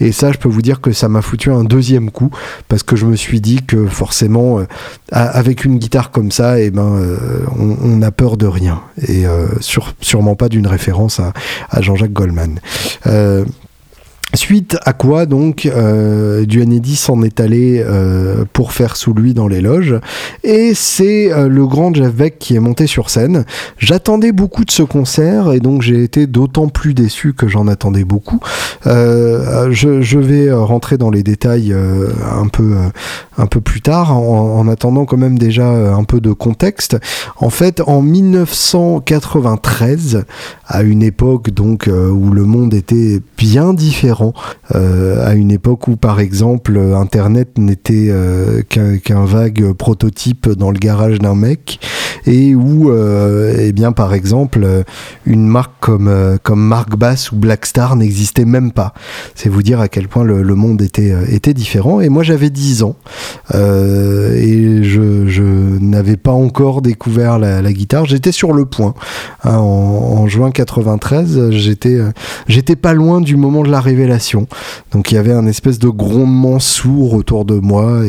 Et ça, je peux vous dire que ça m'a foutu un deuxième coup parce que je me suis dit que forcément, euh, avec une guitare comme ça, et eh ben, euh, on, a peur de rien. Et sûrement pas d'une référence à, à Jean-Jacques Goldman. Suite à quoi donc euh, Duanedi s'en est allé euh, pour faire sous lui dans les loges et c'est euh, le grand Jeff Beck qui est monté sur scène. J'attendais beaucoup de ce concert et donc j'ai été d'autant plus déçu que j'en attendais beaucoup. Euh, je, je, vais rentrer dans les détails un peu un peu plus tard en, en, attendant quand même déjà un peu de contexte. En fait, en 1993, à une époque donc où le monde était bien différent euh, à une époque où, par exemple, Internet n'était euh, qu'un vague prototype dans le garage d'un mec et où, euh, eh bien, par exemple, une marque comme, comme Mark Bass ou Blackstar n'existait même pas. C'est vous dire à quel point le, monde était, était différent. Et moi, j'avais 10 ans et je, n'avais pas encore découvert la, guitare. J'étais sur le point. Hein, en, en, juin 93, j'étais, j'étais pas loin du moment de la révélation donc il y avait un espèce de grondement sourd autour de moi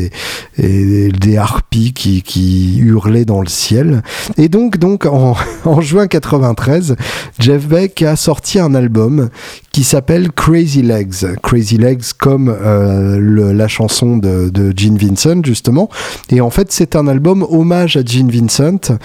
et, des harpies qui, hurlaient dans le ciel. Et donc, donc en, juin 93, Jeff Beck a sorti un album qui s'appelle Crazy Legs. Crazy Legs comme euh, la chanson de, de Gene Vincent justement. Et en fait c'est un album hommage à Gene Vincent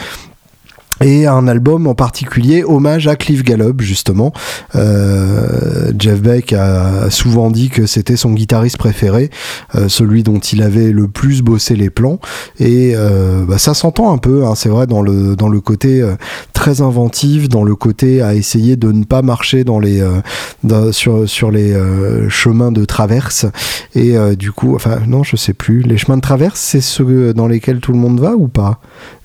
et un album en particulier hommage à Cliff Gallup justement. Euh, Jeff Beck a souvent dit que c'était son guitariste préféré, euh, celui dont il avait le plus bossé les plans. Et euh, bah, ça s'entend un peu, hein, c'est vrai dans le dans le côté euh, très inventif, dans le côté à essayer de ne pas marcher dans les euh, sur sur les euh, chemins de traverse. Et du coup enfin non je sais plus. Les chemins de traverse c'est ceux dans lesquels tout le monde va ou pas?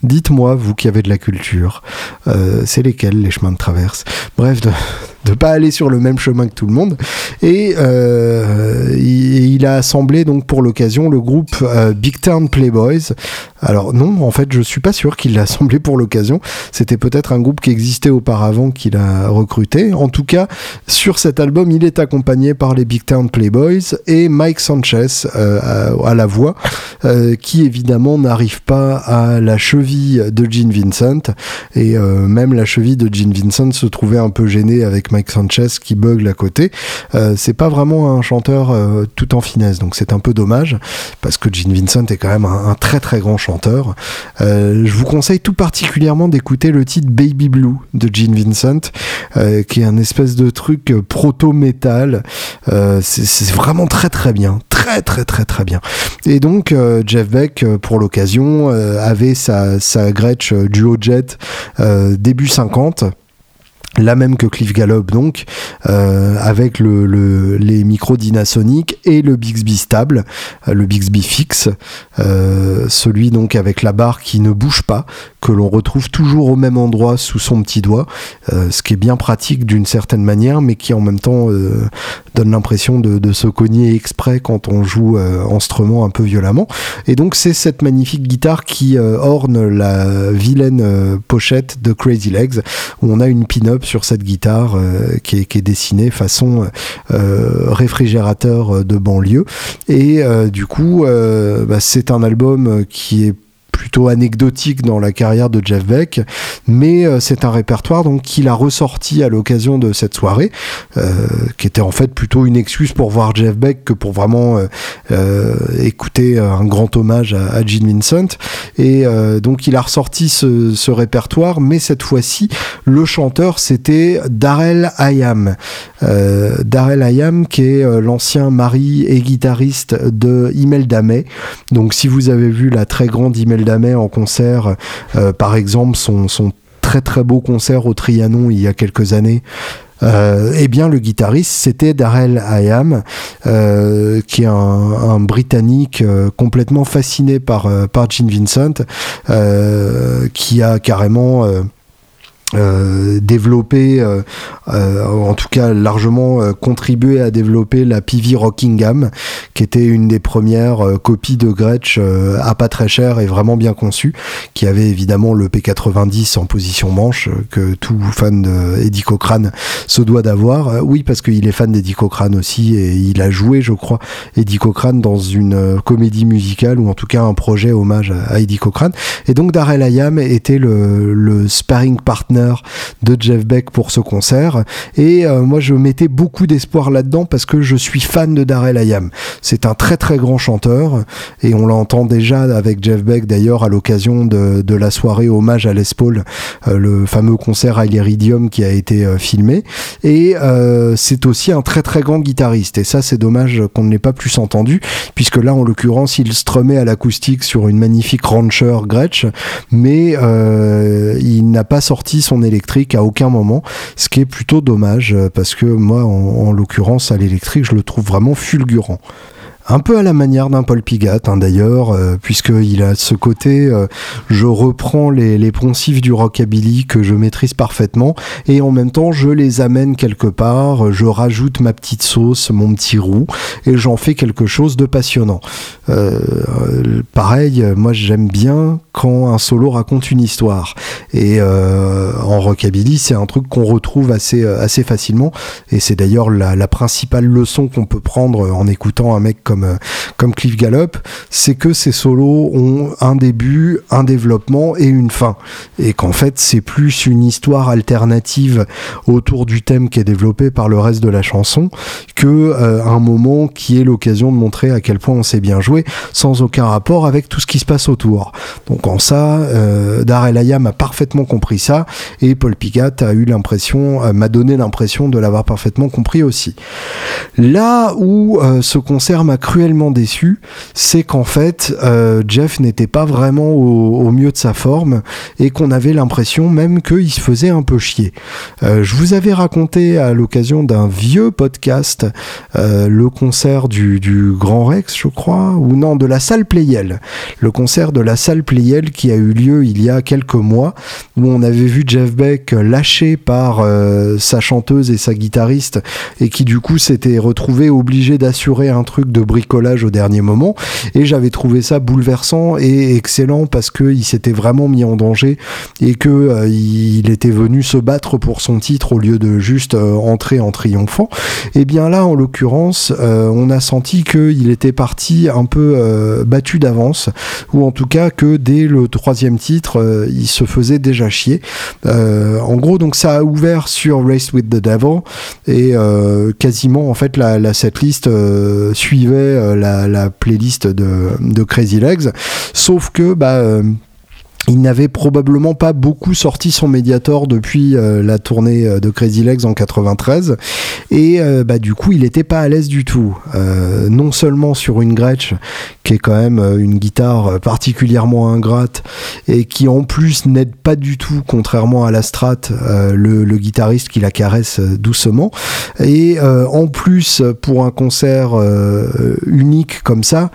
Dites-moi, vous qui avez de la culture, euh, c'est lesquels les chemins de traverse? Bref, de ne pas aller sur le même chemin que tout le monde. Et euh, il, a assemblé donc pour l'occasion le groupe euh, Big Town Playboys. Alors non, en fait, je suis pas sûr qu'il l'a assemblé pour l'occasion. C'était peut-être un groupe qui existait auparavant qu'il a recruté. En tout cas, sur cet album, il est accompagné par les Big Town Playboys et Mike Sanchez à, la voix, qui évidemment n'arrive pas à la cheville de Gene Vincent et euh, même la cheville de Gene Vincent se trouvait un peu gênée avec Mike Sanchez qui bugle à côté. Euh, c'est pas vraiment un chanteur euh, tout en finesse, donc c'est un peu dommage parce que Gene Vincent est quand même un, très très grand chanteur. je vous conseille tout particulièrement d'écouter le titre Baby Blue de Gene Vincent, qui est un espèce de truc proto-metal. c'est vraiment très très bien, très très très très bien. Et donc Jeff Beck pour l'occasion avait sa, sa Gretsch Duo Jet début 50 la même que Cliff Gallup donc euh, avec le, les micros Dynasonic et le Bixby stable euh, le Bixby fixe euh, celui donc avec la barre qui ne bouge pas que l'on retrouve toujours au même endroit sous son petit doigt ce qui est bien pratique d'une certaine manière mais qui en même temps donne l'impression de, se cogner exprès quand on joue instrument un peu violemment. Et donc c'est cette magnifique guitare qui orne la vilaine pochette de Crazy Legs où on a une pin-up sur cette guitare euh, qui, est, dessinée façon euh, réfrigérateur de banlieue. Et euh, du coup, bah, c'est un album qui est plutôt anecdotique dans la carrière de Jeff Beck, mais euh, c'est un répertoire donc qu'il a ressorti à l'occasion de cette soirée, euh, qui était en fait plutôt une excuse pour voir Jeff Beck que pour vraiment euh, écouter un grand hommage à, Gene Vincent. Et donc il a ressorti ce, répertoire, mais cette fois-ci le chanteur c'était Darrell Hayam, Darrell Hayam qui est l'ancien mari et guitariste de Imelda May. Donc si vous avez vu la très grande Imelda en concert, euh, par exemple son, très très beau concert au Trianon il y a quelques années. Euh, eh bien, le guitariste, c'était Darrell Hayam, euh, qui est un, Britannique complètement fasciné par, par Gene Vincent, qui a carrément euh, développé, euh, euh, en tout cas largement contribué à développer la PV Rockingham, qui était une des premières copies de Gretsch à pas très cher et vraiment bien conçue, qui avait évidemment le P90 en position manche, que tout fan d'Eddie Cochrane se doit d'avoir. oui, parce qu'il est fan d'Eddie Cochrane aussi, et il a joué, je crois, Eddie Cochrane dans une comédie musicale, ou en tout cas un projet hommage à, Eddie Cochrane. Et donc Darrell Hayam était le sparring partner de Jeff Beck pour ce concert. Et euh, moi, je mettais beaucoup d'espoir là-dedans parce que je suis fan de Darrell Ayam. C'est un très très grand chanteur et on l'entend déjà avec Jeff Beck d'ailleurs à l'occasion de, la soirée hommage à Les Paul, euh, le fameux concert à l'Iridium qui a été euh, filmé. Et c'est aussi un très très grand guitariste. Et ça, c'est dommage qu'on ne l'ait pas plus entendu puisque là, en l'occurrence, il strumait à l'acoustique sur une magnifique Rancher Gretsch, mais il n'a pas sorti son électrique à aucun moment, ce qui est plutôt dommage euh, parce que moi, en, l'occurrence, à l'électrique, je le trouve vraiment fulgurant un peu à la manière d'un Paul Pigat hein, d'ailleurs, euh, puisqu'il a ce côté, euh, je reprends les, les poncifs du rockabilly que je maîtrise parfaitement, et en même temps je les amène quelque part, je rajoute ma petite sauce, mon petit roux, et j'en fais quelque chose de passionnant. Euh, pareil, moi j'aime bien quand un solo raconte une histoire, et en rockabilly c'est un truc qu'on retrouve assez, assez facilement, et c'est d'ailleurs la, la principale leçon qu'on peut prendre en écoutant un mec comme euh, comme, Cliff Gallup, c'est que ces solos ont un début, un développement et une fin. Et qu'en fait, c'est plus une histoire alternative autour du thème qui est développé par le reste de la chanson que euh, un moment qui est l'occasion de montrer à quel point on sait bien jouer sans aucun rapport avec tout ce qui se passe autour. Donc en ça, euh, Darrell Ayam a parfaitement compris ça et Paul Pigat a eu l'impression, euh, m'a donné l'impression de l'avoir parfaitement compris aussi. Là où ce concert m'a cruellement déçu, c'est qu'en fait, euh, Jeff n'était pas vraiment au, mieux de sa forme et qu'on avait l'impression même qu'il se faisait un peu chier. Euh, je vous avais raconté à l'occasion d'un vieux podcast euh, le concert du, Grand Rex, je crois, ou non, de la salle Playel. Le concert de la salle Playel qui a eu lieu il y a quelques mois, où on avait vu Jeff Beck lâché par sa chanteuse et sa guitariste et qui du coup s'était retrouvé obligé d'assurer un truc de bricolage au dernier moment. Et j'avais trouvé ça bouleversant et excellent parce qu'il s'était vraiment mis en danger et que euh, il était venu se battre pour son titre au lieu de juste euh, entrer en triomphant. Et bien là, en l'occurrence, euh, on a senti qu'il était parti un peu battu d'avance, ou en tout cas que dès le troisième titre, il se faisait déjà chier. en gros, donc ça a ouvert sur Race with the Devil et quasiment en fait la, la setlist suivait euh, la, playlist de, Crazy Legs. Sauf que, bah, euh, il n'avait probablement pas beaucoup sorti son Mediator depuis euh, la tournée euh, de Crazy Legs en 93 et euh, bah, du coup il n'était pas à l'aise du tout. Non seulement sur une Gretsch qui est quand même une guitare particulièrement ingrate et qui en plus n'aide pas du tout contrairement à la Strat le, guitariste qui la caresse doucement. Et en pour un concert unique comme ça,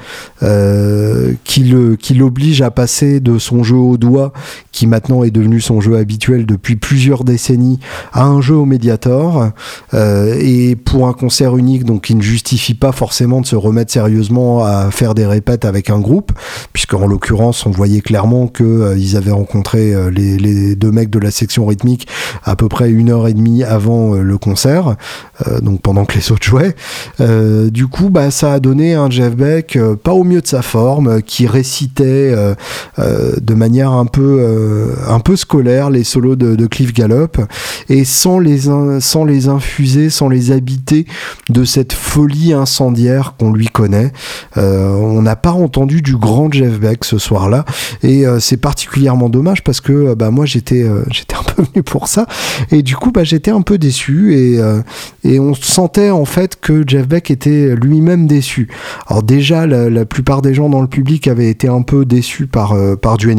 qui l'oblige à passer de son jeu au doigt, qui maintenant est devenu son jeu habituel depuis plusieurs décennies, à un jeu au Mediator, euh, et pour un concert unique, donc qui ne justifie pas forcément de se remettre sérieusement à faire des répètes avec un groupe, puisque en l'occurrence, on voyait clairement que ils avaient rencontré les, les, deux mecs de la section rythmique à peu près une heure et demie avant le concert, donc pendant que les autres jouaient. Euh, du coup, bah, ça a donné un Jeff Beck euh, pas au mieux de sa forme, euh, qui récitait de manière un peu, un peu scolaire les solos de, Cliff Gallop, et sans les, sans les infuser, sans les habiter de cette folie incendiaire qu'on lui connaît. on n'a pas entendu du grand Jeff Beck ce soir-là, et c'est particulièrement dommage parce que bah, moi j'étais j'étais un peu venu pour ça, et du coup bah, j'étais un peu déçu, et, et on sentait en fait que Jeff Beck était lui-même déçu. Alors déjà, la, plupart des gens dans le public avaient été un peu déçus par, euh, par du euh,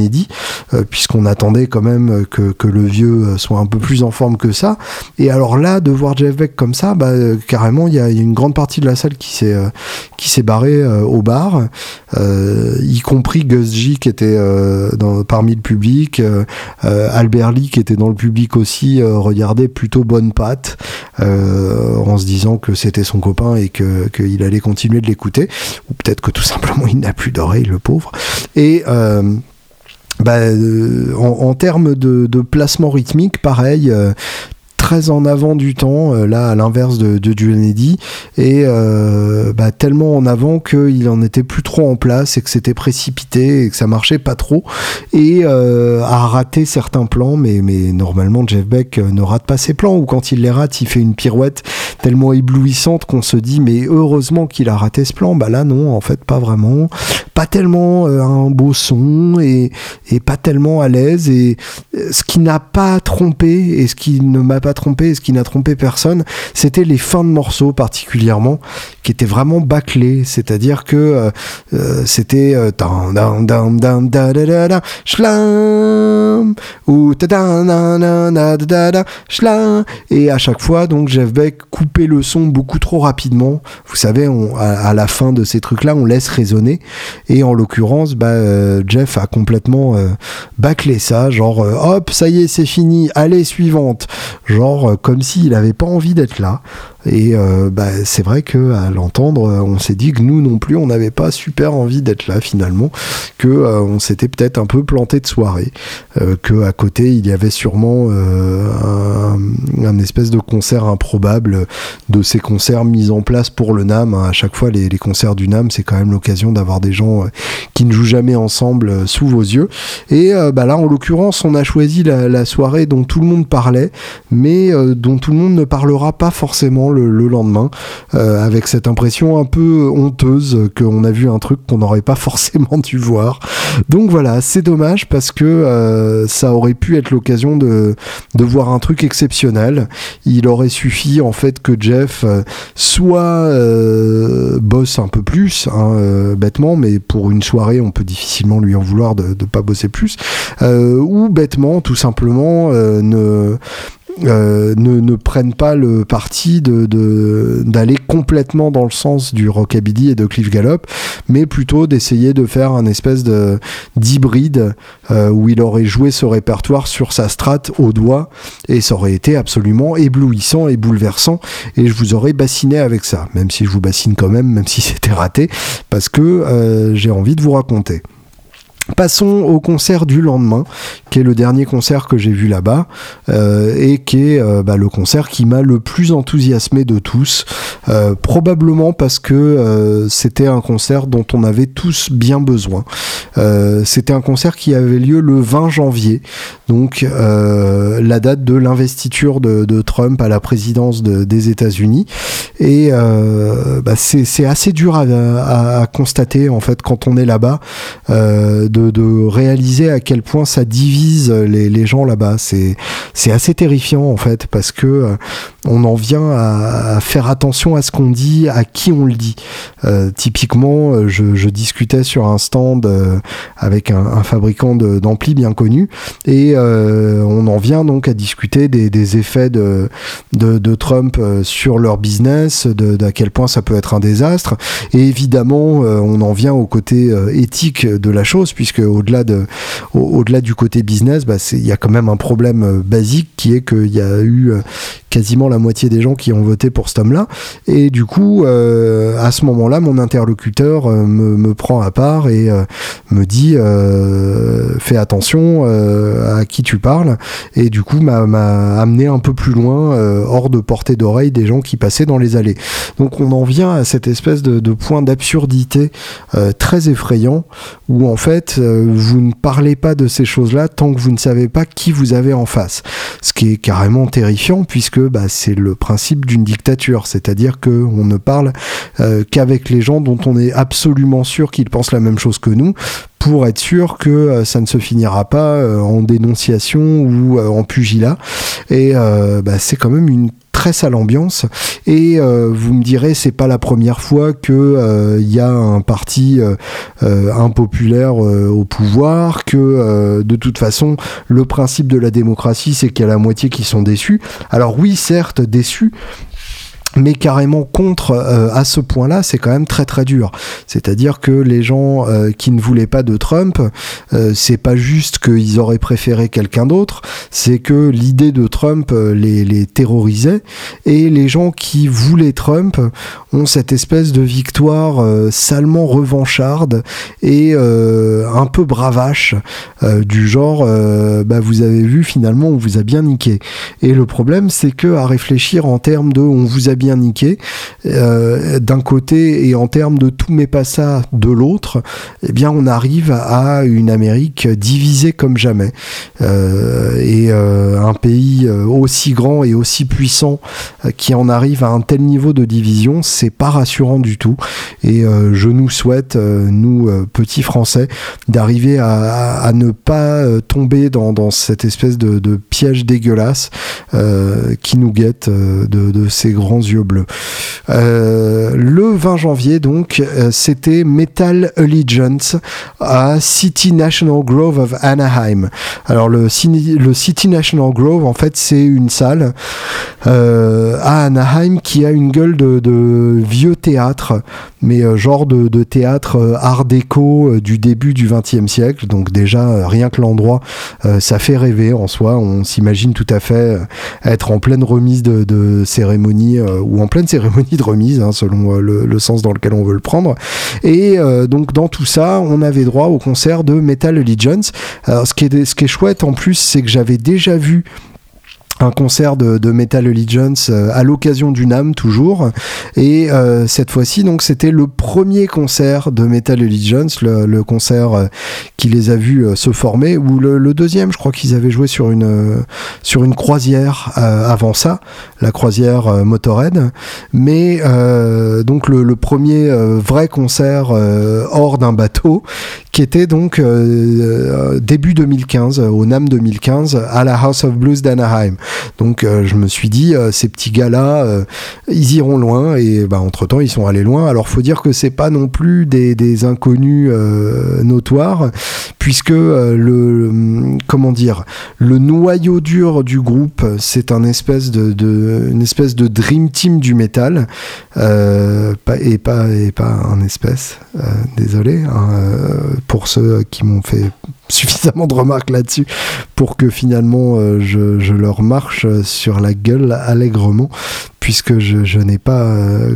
puisqu'on attendait quand même que, que, le vieux soit un peu plus en forme que ça. Et alors là, de voir Jeff Beck comme ça, bah, carrément, il y, a une grande partie de la salle qui s'est qui s'est barrée au bar, y compris Gus J qui était parmi le public, Albert Lee qui était dans le public aussi, regardait plutôt bonne patte, en se disant que c'était son copain et qu'il allait continuer de l'écouter, ou peut-être que tout simplement il n'a plus d'oreilles, le pauvre. Et euh, bah, euh, en, termes de, placement rythmique, pareil, euh, très en avant du temps, euh, là à l'inverse de, de Eddy, et euh, bah, tellement en avant qu'il en était plus trop en place et que c'était précipité et que ça marchait pas trop, et euh, a raté certains plans, mais, mais normalement Jeff Beck ne rate pas ses plans, ou quand il les rate, il fait une pirouette tellement éblouissante qu'on se dit mais heureusement qu'il a raté ce plan, bah là non, en fait pas vraiment, pas tellement un beau son et, et pas tellement à l'aise, et ce qui n'a pas trompé et ce qui ne m'a pas trompé et ce qui n'a trompé personne, c'était les fins de morceaux particulièrement, qui étaient vraiment bâclés, c'est-à-dire que euh, euh, c'était et à chaque fois donc Jeff Beck coupait le son beaucoup trop rapidement. Vous savez, à, la fin de ces trucs-là, on laisse résonner et en l'occurrence, bah, euh, Jeff a complètement bâclé ça, genre hop, ça y est, c'est fini, allez suivante, genre comme s'il n'avait pas envie d'être là. Et euh, bah, c'est vrai que à l'entendre, on s'est dit que nous non plus, on n'avait pas super envie d'être là finalement, que euh, on s'était peut-être un peu planté de soirée, euh, que à côté il y avait sûrement un, espèce de concert improbable de ces concerts mis en place pour le NAM. À chaque fois, les, concerts du NAM, c'est quand même l'occasion d'avoir des gens qui ne jouent jamais ensemble sous vos yeux. Et bah là, en l'occurrence, on a choisi la, soirée dont tout le monde parlait, mais dont tout le monde ne parlera pas forcément le, lendemain, euh, avec cette impression un peu honteuse qu'on a vu un truc qu'on n'aurait pas forcément dû voir. Donc voilà, c'est dommage parce que euh, ça aurait pu être l'occasion de, de voir un truc exceptionnel. Il aurait suffi en fait que Jeff euh, soit bosse un peu plus, hein, bêtement, mais pour une soirée, on peut difficilement lui en vouloir de ne pas bosser plus, ou bêtement, tout simplement, ne euh, ne, prennent pas le parti de, d'aller complètement dans le sens du rockabilly et de Cliff Gallop, mais plutôt d'essayer de faire un espèce de, d'hybride euh, où il aurait joué ce répertoire sur sa strate au doigt et ça aurait été absolument éblouissant et bouleversant et je vous aurais bassiné avec ça, même si je vous bassine quand même, même si c'était raté, parce que euh, j'ai envie de vous raconter. Passons au concert du lendemain, qui est le dernier concert que j'ai vu là-bas, euh, et qui est euh, bah, le concert qui m'a le plus enthousiasmé de tous, euh, probablement parce que c'était un concert dont on avait tous bien besoin. C'était un concert qui avait lieu le 20 janvier, donc la date de l'investiture de, Trump à la présidence des États-Unis. Et bah, c'est assez dur à, constater en fait quand on est là-bas, de, de, réaliser à quel point ça divise les, gens là-bas. C'est assez terrifiant en fait parce que on en vient à, faire attention à ce qu'on dit, à qui on le dit. Euh, typiquement, euh, je, discutais sur un stand euh, avec un, fabricant d'ampli bien connu et on en vient donc à discuter des, effets de, Trump sur leur business, d'à quel point ça peut être un désastre. Et évidemment, on en vient au côté éthique de la chose puisque au-delà de, au-delà du côté business, bah, il y a quand même un problème basique qui est qu'il y a eu quasiment la moitié des gens qui ont voté pour cet homme-là. Et du coup, euh, à ce moment-là, mon interlocuteur euh, me, prend à part et euh, me dit fais attention à qui tu parles. Et du coup, m'a amené un peu plus loin, hors de portée d'oreille des gens qui passaient dans les Donc on en vient à cette espèce de, point d'absurdité très effrayant où en fait vous ne parlez pas de ces choses-là tant que vous ne savez pas qui vous avez en face. Ce qui est carrément terrifiant puisque bah, c'est le principe d'une dictature, c'est-à-dire qu'on ne parle euh, qu'avec les gens dont on est absolument sûr qu'ils pensent la même chose que nous, pour être sûr que euh, ça ne se finira pas euh, en dénonciation ou en pugilat. Et bah, c'est quand même une très sale ambiance et vous me direz c'est pas la première fois que il y a un parti impopulaire au pouvoir que de toute façon le principe de la démocratie c'est qu'il y a la moitié qui sont déçus. Alors oui certes déçus mais carrément contre euh, à ce point-là, c'est quand même très très dur. C'est-à-dire que les gens euh, qui ne voulaient pas de Trump, euh, c'est pas juste qu'ils auraient préféré quelqu'un d'autre, c'est que l'idée de Trump les, les, terrorisait et les gens qui voulaient Trump ont cette espèce de victoire salement revancharde et un peu bravache du genre bah vous avez vu finalement on vous a bien niqué. Et le problème c'est que à réfléchir en termes de on vous a bien niqué euh, d'un côté et en termes de tout mais pas ça de l'autre, eh bien on arrive à une Amérique divisée comme jamais. Euh, et euh, un pays aussi grand et aussi puissant qui en arrive à un tel niveau de division, c'est pas rassurant du tout. Et je nous souhaite, nous petits Français, d'arriver à, ne pas tomber dans, cette espèce de, piège dégueulasse qui nous guette de, de ces grands Euh, le 20 janvier, donc, euh, c'était Metal Allegiance à City National Grove of Anaheim. Alors, le, le City National Grove, en fait, c'est une salle euh, à Anaheim qui a une gueule de, vieux théâtre, mais genre de, théâtre art déco du début du 20e siècle. Donc, déjà, rien que l'endroit, ça fait rêver en soi. On s'imagine tout à fait être en pleine remise de, de cérémonie ou en pleine cérémonie de remise, hein, selon euh, le, sens dans lequel on veut le prendre. Et euh, donc dans tout ça, on avait droit au concert de Metal Allegiance. Alors, ce qui est, ce qui est chouette en plus, c'est que j'avais déjà vu un concert de, Metal Allegiance euh, à l'occasion du NAM toujours. Et euh, cette fois-ci donc c'était le premier concert de Metal Allegiance le, concert euh, qui les a vus se former ou le, deuxième. Je crois qu'ils avaient joué sur une sur une croisière avant ça la croisière Motorhead. Mais donc le, premier vrai concert hors d'un bateau qui était donc début 2015 au NAM 2015 à la House of Blues d'Anaheim donc euh, je me suis dit, euh, ces petits gars-là, euh, ils iront loin et bah, entre-temps ils sont allés loin. Alors faut dire que c'est pas non plus des, inconnus notoires, puisque le comment dire, le noyau dur du groupe, c'est espèce une espèce de dream team du métal, et pas et pas un espèce. désolé hein, pour ceux qui m'ont fait suffisamment de remarques là-dessus pour que finalement euh, je, leur marche sur la gueule allègrement, puisque je, n'ai pas euh,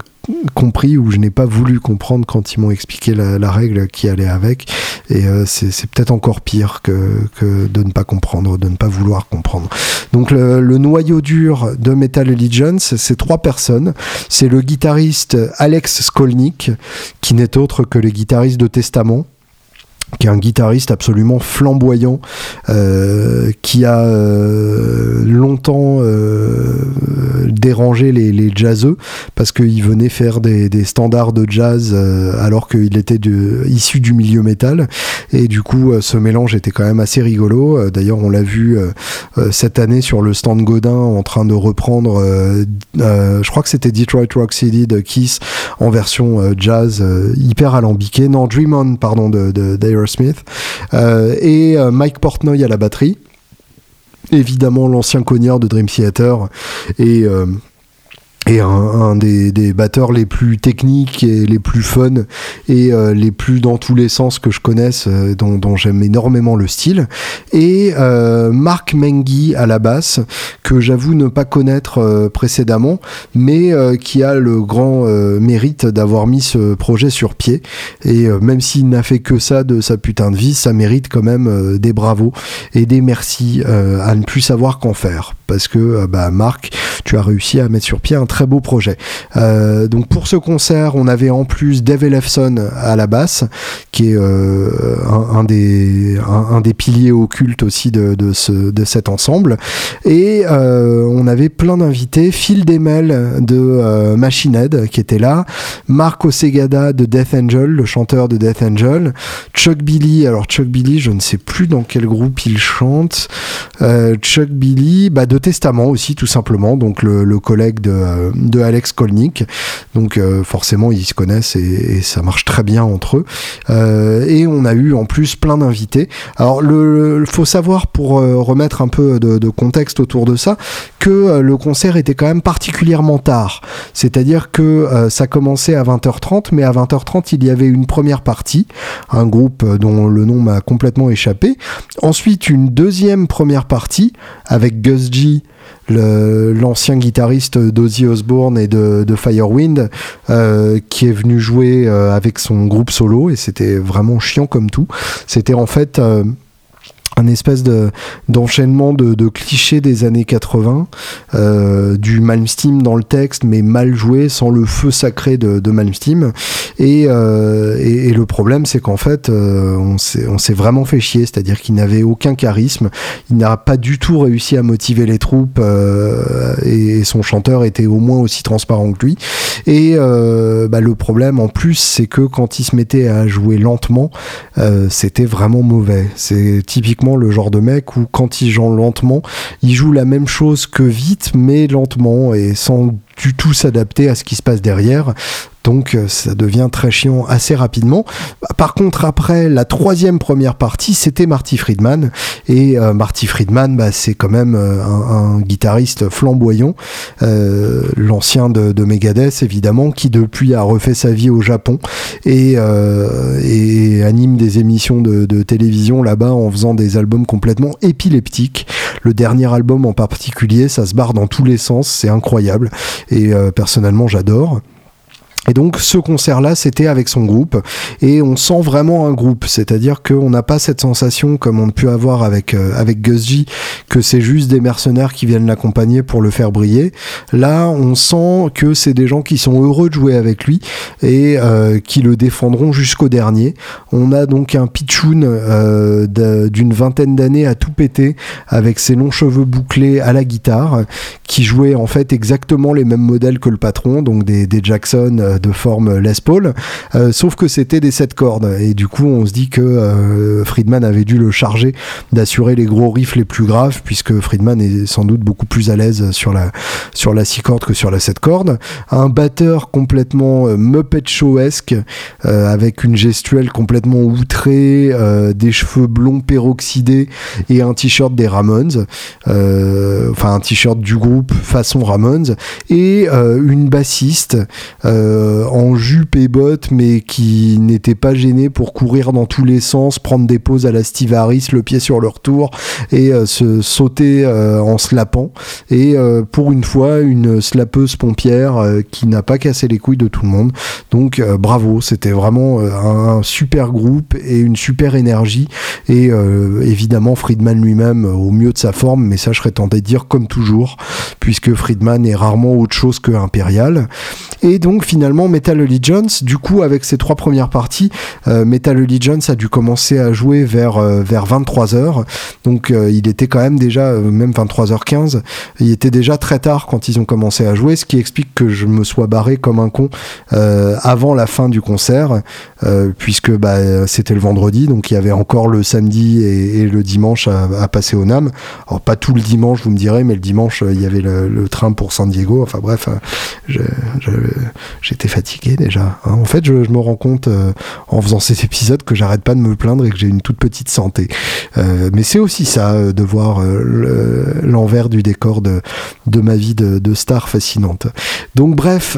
compris ou je n'ai pas voulu comprendre quand ils m'ont expliqué la, règle qui allait avec. Et euh, c'est peut-être encore pire que, de ne pas comprendre, de ne pas vouloir comprendre. Donc le, le noyau dur de Metal Allegiance, c'est trois personnes. C'est le guitariste Alex Skolnick, qui n'est autre que le guitariste de Testament qui est un guitariste absolument flamboyant, euh, qui a euh, longtemps euh, dérangé les, les jazzeux, parce qu'il venait faire des, standards de jazz alors qu'il était issu du milieu métal, et du coup ce mélange était quand même assez rigolo. D'ailleurs on l'a vu cette année sur le stand Godin en train de reprendre, je crois que c'était Detroit Rock City de Kiss en version jazz hyper alambiquée, non Dream On pardon de Smith euh, et euh, Mike Portnoy à la batterie. Évidemment l'ancien cognard de Dream Theater. Et euh, et un, des, des, batteurs les plus techniques et les plus fun et euh, les plus dans tous les sens que je connaisse, euh, dont, dont j'aime énormément le style. Et euh, Marc Mengi à la basse, que j'avoue ne pas connaître euh, précédemment, mais qui a le grand mérite d'avoir mis ce projet sur pied. Et même s'il n'a fait que ça de sa putain de vie, ça mérite quand même des bravos et des merci à ne plus savoir qu'en faire. Parce que, bah, Marc, tu as réussi à mettre sur pied un très beau projet. Euh, donc pour ce concert, on avait en plus Dave Ellefson à la basse, qui est euh, un, des, un, des piliers occultes aussi de, de, ce, de cet ensemble. Et euh, on avait plein d'invités. Phil Demel de Machine Head qui était là, Marco Segada de Death Angel, le chanteur de Death Angel, Chuck Billy. Alors Chuck Billy, je ne sais plus dans quel groupe il chante. Chuck Billy, bah, de Testament aussi tout simplement, donc le collègue de de Alex Kolnick. Donc euh, forcément, ils se connaissent et, ça marche très bien entre eux. Euh, et on a eu en plus plein d'invités. Alors, le, faut savoir pour euh, remettre un peu de, de, contexte autour de ça, que le concert était quand même particulièrement tard. C'est-à-dire que ça commençait à 20h30, mais à 20h30, il y avait une première partie, un groupe dont le nom m'a complètement échappé. Ensuite, une deuxième première partie avec Gus G l'ancien guitariste d'Ozzy Osbourne et de, Firewind, euh, qui est venu jouer euh, avec son groupe solo, et c'était vraiment chiant comme tout. C'était en fait euh, un espèce de d'enchaînement de, de, clichés des années 80 euh, du Malmsteen dans le texte mais mal joué sans le feu sacré de, de Malmsteen. Et, euh, et, et, le problème c'est qu'en fait euh, on s'est vraiment fait chier c'est à dire qu'il n'avait aucun charisme il n'a pas du tout réussi à motiver les troupes euh, et, son chanteur était au moins aussi transparent que lui. Et euh, bah, le problème en plus c'est que quand il se mettait à jouer lentement c'était vraiment mauvais. C'est typiquement le genre de mec où quand il joue lentement, il joue la même chose que vite, mais lentement et sans du tout s'adapter à ce qui se passe derrière. Donc euh, ça devient très chiant assez rapidement. Par contre, après la troisième première partie, c'était Marty Friedman. Et euh, Marty Friedman, bah, c'est quand même euh, un, guitariste flamboyant, l'ancien de, Megadeth évidemment, qui depuis a refait sa vie au Japon et, anime des émissions de, de télévision là-bas en faisant des albums complètement épileptiques. Le dernier album en particulier, ça se barre dans tous les sens, c'est incroyable. Et personnellement, j'adore. Et donc ce concert-là, c'était avec son groupe, et on sent vraiment un groupe, c'est-à-dire qu'on n'a pas cette sensation comme on peut avoir avec euh, avec Gus G, que c'est juste des mercenaires qui viennent l'accompagner pour le faire briller. Là, on sent que c'est des gens qui sont heureux de jouer avec lui et euh, qui le défendront jusqu'au dernier. On a donc un pitchoun euh, d'une vingtaine d'années à tout péter, avec ses longs cheveux bouclés à la guitare, qui jouait en fait exactement les mêmes modèles que le patron, donc des, des Jackson euh, de forme Les Paul, euh, sauf que c'était des 7 cordes. Et du coup, on se dit que euh, Friedman avait dû le charger d'assurer les gros riffs les plus graves, puisque Friedman est sans doute beaucoup plus à l'aise sur la, sur la 6 cordes que sur la 7 cordes. Un batteur complètement Muppet Show-esque, avec une gestuelle complètement outrée, des cheveux blonds peroxydés et un t-shirt des Ramones, enfin un t-shirt du groupe façon Ramones, et une bassiste euh, en jupe et bottes, mais qui n'était pas gêné pour courir dans tous les sens, prendre des pauses à la Steve Harris, le pied sur le retour, et euh, se sauter euh, en slapant. Et pour une fois, une slapeuse pompière qui n'a pas cassé les couilles de tout le monde. Donc bravo, c'était vraiment un super groupe et une super énergie. Et évidemment, Friedman lui-même au mieux de sa forme, mais ça je serais tenté de dire comme toujours, puisque Friedman est rarement autre chose que impérial. Et donc finalement, finalement, Metal Allegiance, du coup, avec ces trois premières parties, Metal Allegiance a dû commencer à jouer vers, vers 23h. Donc, il était quand même déjà, même 23h15, il était déjà très tard quand ils ont commencé à jouer, ce qui explique que je me sois barré comme un con avant la fin du concert, puisque bah, c'était le vendredi, donc il y avait encore le samedi et, le dimanche à, passer au NAM. Alors, pas tout le dimanche, vous me direz, mais le dimanche, il y avait le, train pour San Diego. Enfin bref, j'étais fatigué déjà. Hein. En fait, je, me rends compte en faisant cet épisode que j'arrête pas de me plaindre et que j'ai une toute petite santé. mais c'est aussi ça, de voir l'envers du décor de, de ma vie de star fascinante. Donc bref,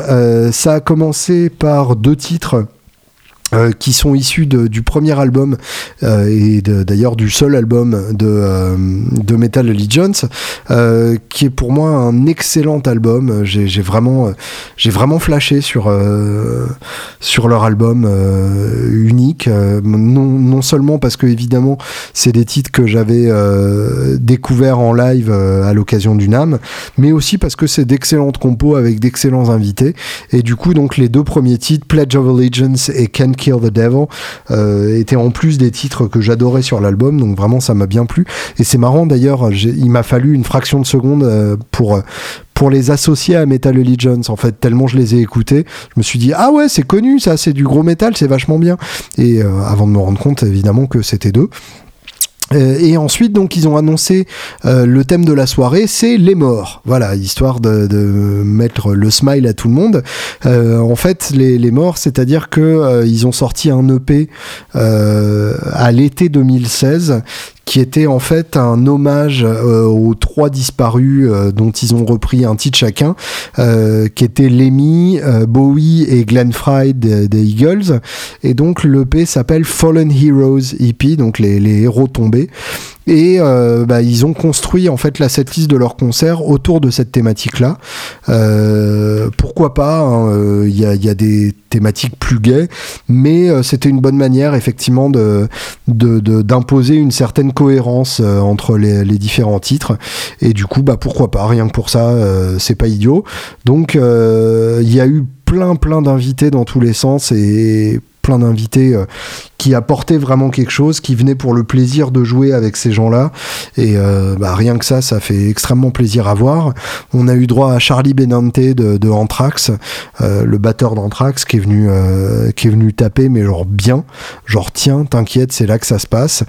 ça a commencé par deux titres euh, qui sont issus du premier album euh, et d'ailleurs du seul album de, euh, de Metal Allegiance qui est pour moi un excellent album. J'ai vraiment j'ai vraiment flashé sur sur leur album unique non, non seulement parce que évidemment c'est des titres que j'avais découverts en live à l'occasion du NAM mais aussi parce que c'est d'excellentes compos avec d'excellents invités. Et du coup donc les deux premiers titres Pledge of Allegiance et Ken Kill the Devil euh, étaient en plus des titres que j'adorais sur l'album, donc vraiment ça m'a bien plu. Et c'est marrant d'ailleurs, il m'a fallu une fraction de seconde euh, pour pour les associer à Metal Allegiance en fait tellement je les ai écoutés. Je me suis dit ah ouais c'est connu ça c'est du gros métal c'est vachement bien. Et euh, avant de me rendre compte évidemment que c'était deux euh, et ensuite, donc, ils ont annoncé euh, le thème de la soirée, c'est les morts. Voilà, histoire de, de, mettre le smile à tout le monde. Euh, en fait, les, les morts, c'est-à-dire que ils ont sorti un EP à l'été 2016 qui était en fait un hommage euh, aux trois disparus euh, dont ils ont repris un titre chacun, euh, qui étaient Lemmy, Bowie et Glenn Fry des, Eagles. Et donc l'EP s'appelle Fallen Heroes EP, donc les, les héros tombés. Et euh, bah, ils ont construit en fait la setlist de leur concert autour de cette thématique-là. Euh, pourquoi pas hein, euh, Il y, a, des thématiques plus gaies, mais c'était une bonne manière effectivement de d'imposer une certaine cohérence entre les, les, différents titres. Et du coup, bah pourquoi pas Rien que pour ça, c'est pas idiot. Donc il y a eu plein plein d'invités dans tous les sens et plein d'invités euh, qui apportaient vraiment quelque chose, qui venaient pour le plaisir de jouer avec ces gens-là. Et euh, bah, rien que ça, ça fait extrêmement plaisir à voir. On a eu droit à Charlie Benante de, Anthrax, euh, le batteur d'Anthrax, qui est venu qui est venu taper, mais genre bien, genre tiens, t'inquiète, c'est là que ça se passe.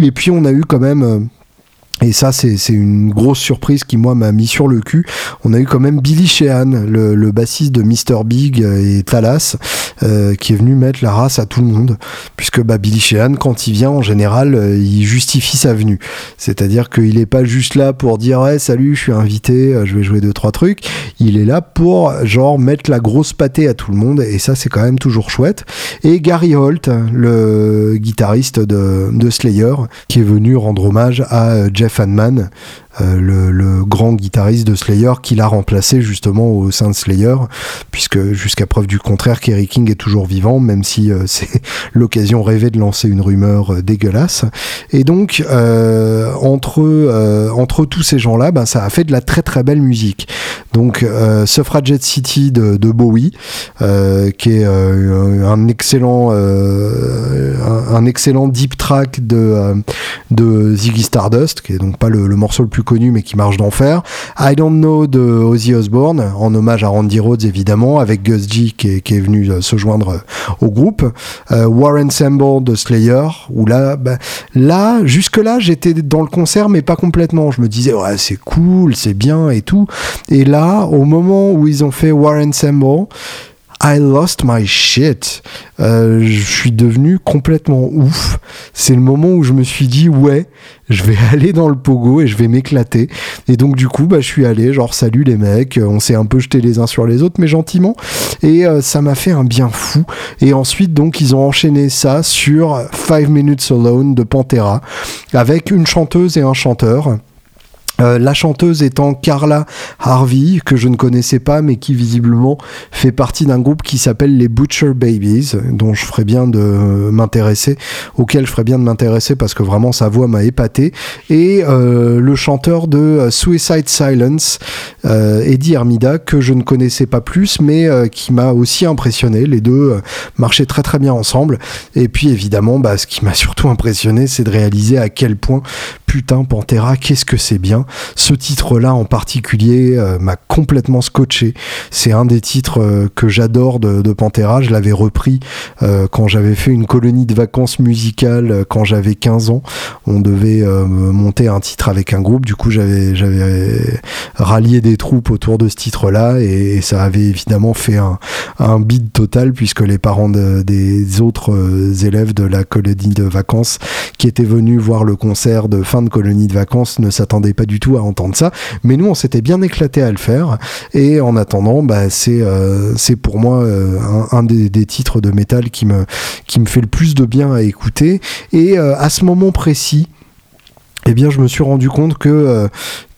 Et puis on a eu quand même et ça, c'est une grosse surprise qui, moi, m'a mis sur le cul. On a eu quand même Billy Sheehan, le, bassiste de Mr. Big et Talas, euh, qui est venu mettre la race à tout le monde. Puisque bah, Billy Sheehan, quand il vient, en général, euh, il justifie sa venue. C'est-à-dire qu'il n'est pas juste là pour dire ouais, salut, je suis invité, euh, je vais jouer deux, trois trucs. Il est là pour, genre, mettre la grosse pâtée à tout le monde. Et ça, c'est quand même toujours chouette. Et Gary Holt, le guitariste de, de Slayer, qui est venu rendre hommage à Jeff euh, le, grand guitariste de Slayer, qui l'a remplacé justement au sein de Slayer, puisque jusqu'à preuve du contraire, Kerry King est toujours vivant, même si euh, c'est l'occasion rêvée de lancer une rumeur euh, dégueulasse. Et donc, entre, entre tous ces gens-là, ben, ça a fait de la très très belle musique. Donc, Suffragette City de, Bowie, qui est un excellent un, excellent deep track de, de Ziggy Stardust, qui est donc pas le morceau le plus connu mais qui marche d'enfer. I Don't Know de Ozzy Osbourne, en hommage à Randy Rhodes évidemment, avec Gus G qui est, venu euh, se joindre euh, au groupe. Euh, War Ensemble de Slayer, où là, bah, là jusque-là j'étais dans le concert mais pas complètement. Je me disais ouais c'est cool, c'est bien et tout. Et là, au moment où ils ont fait War Ensemble, I lost my shit. Euh, je suis devenu complètement ouf. C'est le moment où je me suis dit ouais, je vais aller dans le pogo et je vais m'éclater. Et donc du coup, bah je suis allé, genre salut les mecs, on s'est un peu jeté les uns sur les autres, mais gentiment. Et euh, ça m'a fait un bien fou. Et ensuite donc ils ont enchaîné ça sur Five Minutes Alone de Pantera avec une chanteuse et un chanteur. Euh, la chanteuse étant Carla Harvey, que je ne connaissais pas, mais qui visiblement fait partie d'un groupe qui s'appelle les Butcher Babies, dont je ferais bien de m'intéresser, auquel je ferais bien de m'intéresser parce que vraiment sa voix m'a épaté. Et euh, le chanteur de Suicide Silence, euh, Eddie Hermida, que je ne connaissais pas plus, mais qui m'a aussi impressionné. Les deux marchaient très très bien ensemble. Et puis évidemment, bah, ce qui m'a surtout impressionné, c'est de réaliser à quel point, putain, Pantera, qu'est-ce que c'est bien ce titre-là en particulier euh, m'a complètement scotché. C'est un des titres euh, que j'adore de, de, Pantera. Je l'avais repris euh, quand j'avais fait une colonie de vacances musicales quand j'avais 15 ans. On devait monter un titre avec un groupe. Du coup, j'avais rallié des troupes autour de ce titre-là et, ça avait évidemment fait un, un bid total puisque les parents des autres élèves de la colonie de vacances qui étaient venus voir le concert de fin de colonie de vacances ne s'attendaient pas du tout à entendre ça. Mais nous, on s'était bien éclaté à le faire. Et en attendant, bah, c'est euh, c'est pour moi euh, un, des, titres de métal qui me, qui me fait le plus de bien à écouter. Et euh, à ce moment précis, eh bien, je me suis rendu compte que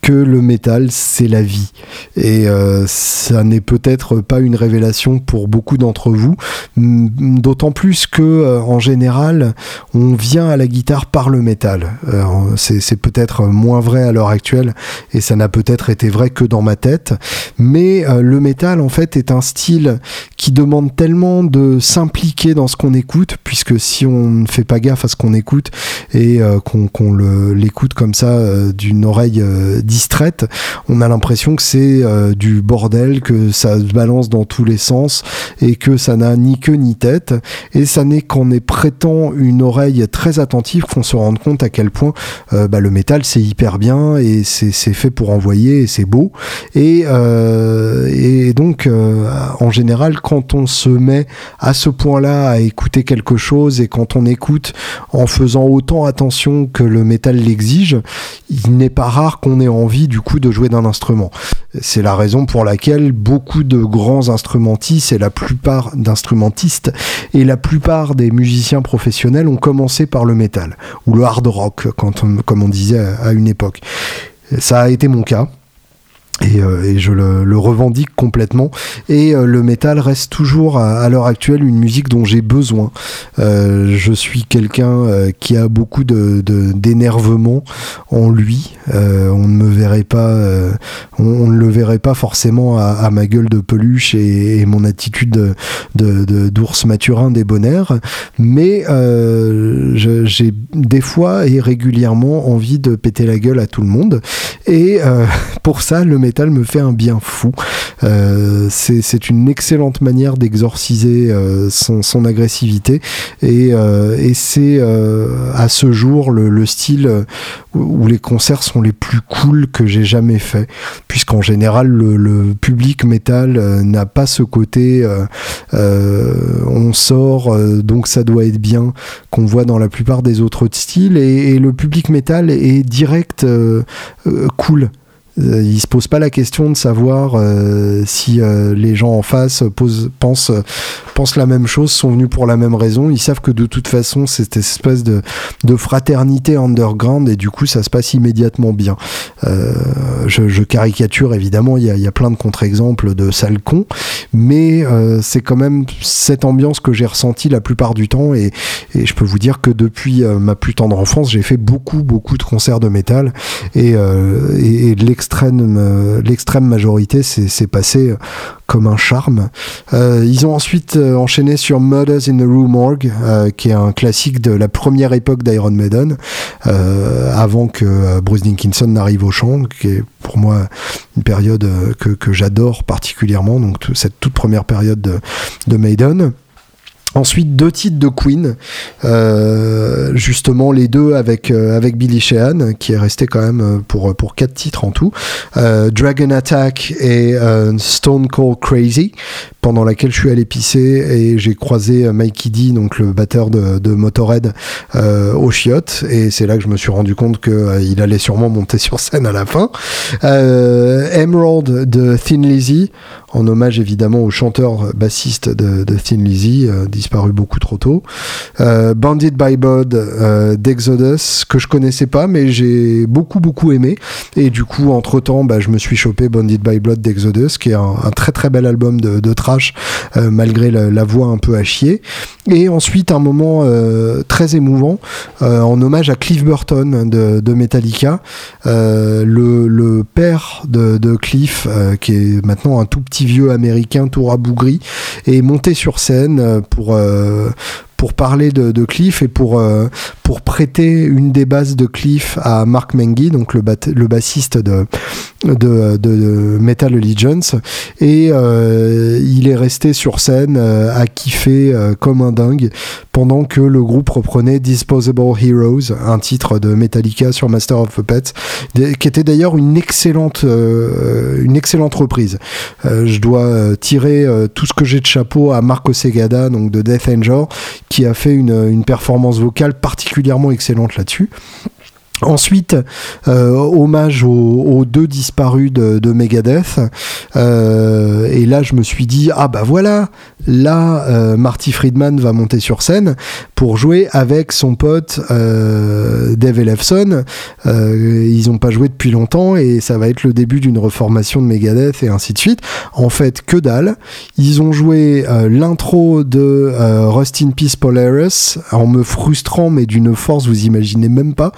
que le métal, c'est la vie. Et euh, ça n'est peut-être pas une révélation pour beaucoup d'entre vous, d'autant plus que euh, en général, on vient à la guitare par le métal. Euh, c'est peut-être moins vrai à l'heure actuelle, et ça n'a peut-être été vrai que dans ma tête. Mais le métal, en fait, est un style qui demande tellement de s'impliquer dans ce qu'on écoute, puisque si on ne fait pas gaffe à ce qu'on écoute et qu'on l'écoute comme ça d'une oreille on a l'impression que c'est euh, du bordel, que ça se balance dans tous les sens et que ça n'a ni queue ni tête. Et ça n'est qu'en est prêtant une oreille très attentive qu'on se rende compte à quel point euh, bah, le métal c'est hyper bien et c'est fait pour envoyer et c'est beau. Et, euh, et donc en général quand on se met à ce point-là à écouter quelque chose et quand on écoute en faisant autant attention que le métal l'exige, il n'est pas rare qu'on ait envie du coup de jouer d'un instrument. C'est la raison pour laquelle beaucoup de grands instrumentistes et la plupart d'instrumentistes et la plupart des musiciens professionnels ont commencé par le métal ou le hard rock, comme on disait à une époque. Ça a été mon cas. Et, euh, et, je le, le, revendique complètement. Et euh, le métal reste toujours à, l'heure actuelle une musique dont j'ai besoin. Euh, je suis quelqu'un euh, qui a beaucoup de, d'énervement en lui. on ne me verrait pas, on, on, ne le verrait pas forcément à, à ma gueule de peluche et, et mon attitude de, de, d'ours maturin débonnaire. Mais j'ai des fois et régulièrement envie de péter la gueule à tout le monde. Et pour ça, le métal me fait un bien fou. Euh, c'est une excellente manière d'exorciser euh, son, agressivité. Et, euh, c'est à ce jour le, style où les concerts sont les plus cool que j'ai jamais fait puisqu'en général le, public métal n'a pas ce côté on sort donc ça doit être bien qu'on voit dans la plupart des autres styles. Et, et le public métal est direct cool euh, il se pose pas la question de savoir euh, si euh, les gens en face posent, pensent, la même chose, sont venus pour la même raison. Ils savent que de toute façon, c'est cette espèce de, de, fraternité underground et du coup, ça se passe immédiatement bien. Je, je, caricature évidemment, il y a, plein de contre-exemples de sales cons, mais c'est quand même cette ambiance que j'ai ressentie la plupart du temps et, je peux vous dire que depuis ma plus tendre enfance, j'ai fait beaucoup, beaucoup de concerts de métal et, et euh, l'extrême majorité s'est passé comme un charme. Euh, ils ont ensuite euh, enchaîné sur Murders in the Rue Morgue, qui est un classique de la première époque d'Iron Maiden, avant que Bruce Dickinson n'arrive au chant, qui est pour moi une période que, j'adore particulièrement, donc cette toute première période de, de Maiden. Ensuite, deux titres de Queen, euh, justement les deux avec, euh, avec Billy Sheehan, qui est resté quand même euh, pour, pour quatre titres en tout. Dragon Attack et Stone Cold Crazy, pendant laquelle je suis allé pisser et j'ai croisé Mikey D, donc le batteur de, Motorhead, au chiottes. Et c'est là que je me suis rendu compte qu'il allait sûrement monter sur scène à la fin. Emerald de Thin Lizzy, en hommage évidemment au chanteur bassiste de, de Thin Lizzy, disparu beaucoup trop tôt. Bandit by Bod d'Exodus, que je connaissais pas, mais j'ai beaucoup beaucoup aimé. Et du coup, entre temps, bah, je me suis chopé Bandit by Blood d'Exodus, qui est un, très très bel album de, trash, malgré la, voix un peu à chier. Et ensuite, un moment très émouvant, en hommage à Cliff Burton de, Metallica, le, père de, de Cliff, qui est maintenant un tout petit vieux américain tout rabougri, est monté sur scène euh, euh, pour parler de, Cliff et pour, euh, pour prêter une des basses de Cliff à Mark Mengi, donc le, le bassiste de, de, de, Metal Allegiance. Et euh, il est resté sur scène euh, à kiffer comme un dingue pendant que le groupe reprenait Disposable Heroes, un titre de Metallica sur Master of Puppets, qui était d'ailleurs une excellente, une excellente reprise. je dois tirer tout ce que j'ai de chapeau à Marco Segada, donc de Death Angel, qui a fait une, performance vocale particulièrement excellente là-dessus. Ensuite, euh, hommage aux, deux disparus de, Megadeth. Euh, et là, je me suis dit, ah bah voilà, là, euh, Marty Friedman va monter sur scène pour jouer avec son pote Dave Ellefson. ils n'ont pas joué depuis longtemps et ça va être le début d'une reformation de Megadeth et ainsi de suite. En fait, que dalle. Ils ont joué l'intro de Rust in Peace Polaris en me frustrant, mais d'une force, vous imaginez même pas,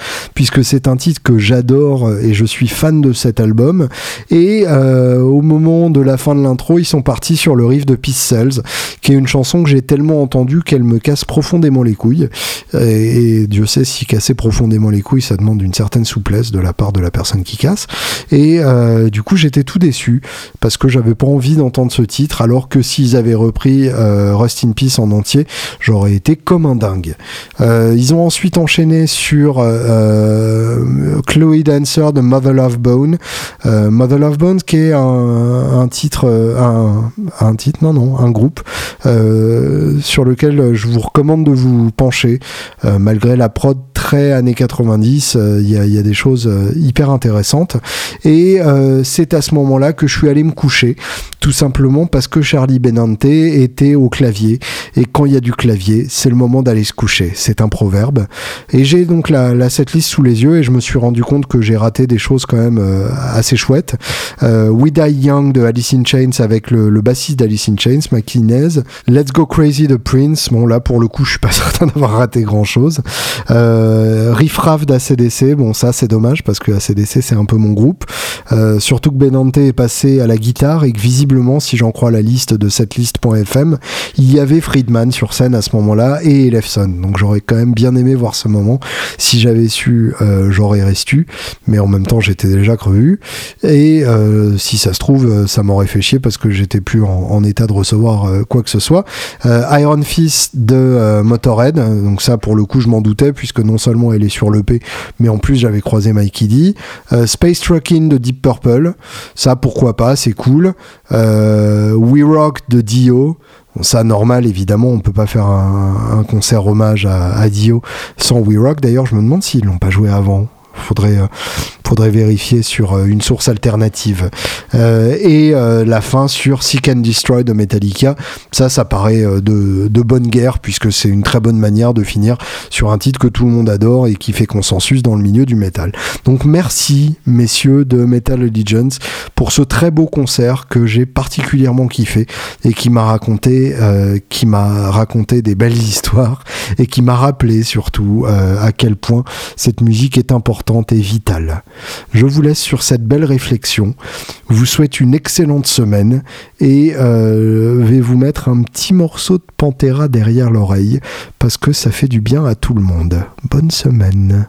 c'est un titre que j'adore et je suis fan de cet album. Et euh, au moment de la fin de l'intro, ils sont partis sur le riff de Peace Cells, qui est une chanson que j'ai tellement entendue qu'elle me casse profondément les couilles. Et, Dieu sait si casser profondément les couilles, ça demande une certaine souplesse de la part de la personne qui casse. Et euh, du coup, j'étais tout déçu parce que j'avais pas envie d'entendre ce titre, alors que s'ils avaient repris euh, Rust in Peace en entier, j'aurais été comme un dingue. ils ont ensuite enchaîné sur Chloe Dancer de Mother Love Bone. Euh, Mother Love Bone qui est un, titre, euh, un, titre, non, non, un groupe sur lequel je vous recommande de vous pencher. malgré la prod très années 90, il y, y, a des choses hyper intéressantes. Et c'est à ce moment-là que je suis allé me coucher, tout simplement parce que Charlie Benante était au clavier. Et quand il y a du clavier, c'est le moment d'aller se coucher. C'est un proverbe. Et j'ai donc la, la setlist sous les yeux et je me suis rendu compte que j'ai raté des choses quand même euh, assez chouettes. Euh, We Die Young de Alice in Chains avec le, bassiste d'Alice in Chains, McInnes. Let's Go Crazy de Prince. Bon là pour le coup je suis pas certain d'avoir raté grand chose. Euh, Riff Raff d'ACDC. Bon ça c'est dommage parce que ACDC c'est un peu mon groupe. Euh, surtout que Benante est passé à la guitare et que visiblement si j'en crois la liste de cette liste.fm il y avait Friedman sur scène à ce moment-là et Elefson. Donc j'aurais quand même bien aimé voir ce moment si j'avais su euh, j'aurais restu, mais en même temps j'étais déjà crevu. Et euh, si ça se trouve, euh, ça m'aurait fait chier parce que j'étais plus en, état de recevoir quoi que ce soit. Iron Fist de Motorhead, donc ça pour le coup je m'en doutais puisque non seulement elle est sur l'EP, mais en plus j'avais croisé Mikey D. Space Trucking de Deep Purple, ça pourquoi pas, c'est cool. We Rock de Dio. Ça normal évidemment on peut pas faire un, concert hommage à, à Dio sans We Rock. D'ailleurs je me demande s'ils l'ont pas joué avant. Faudrait, euh, faudrait vérifier sur euh, une source alternative. Euh, et la fin sur Seek and Destroy de Metallica, ça, ça paraît de, de bonne guerre puisque c'est une très bonne manière de finir sur un titre que tout le monde adore et qui fait consensus dans le milieu du métal. Donc merci messieurs de Metal Allegiance pour ce très beau concert que j'ai particulièrement kiffé et qui m'a raconté, qui m'a raconté des belles histoires et qui m'a rappelé surtout à quel point cette musique est importante et vitale. Je vous laisse sur cette belle réflexion. Vous souhaite une excellente semaine et euh, vais vous mettre un petit morceau de Pantera derrière l'oreille parce que ça fait du bien à tout le monde. Bonne semaine.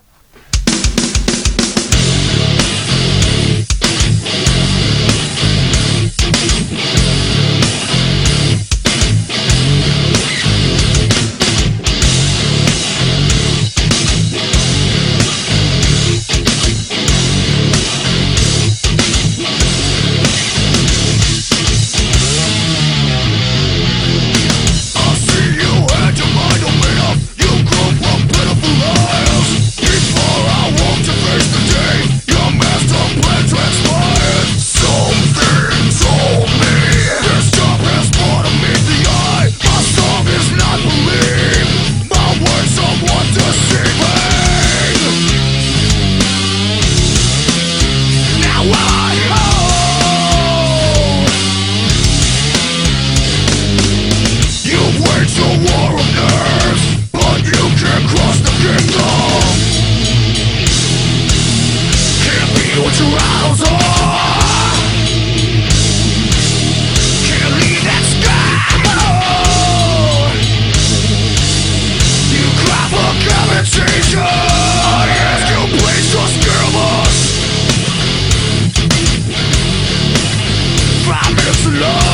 love.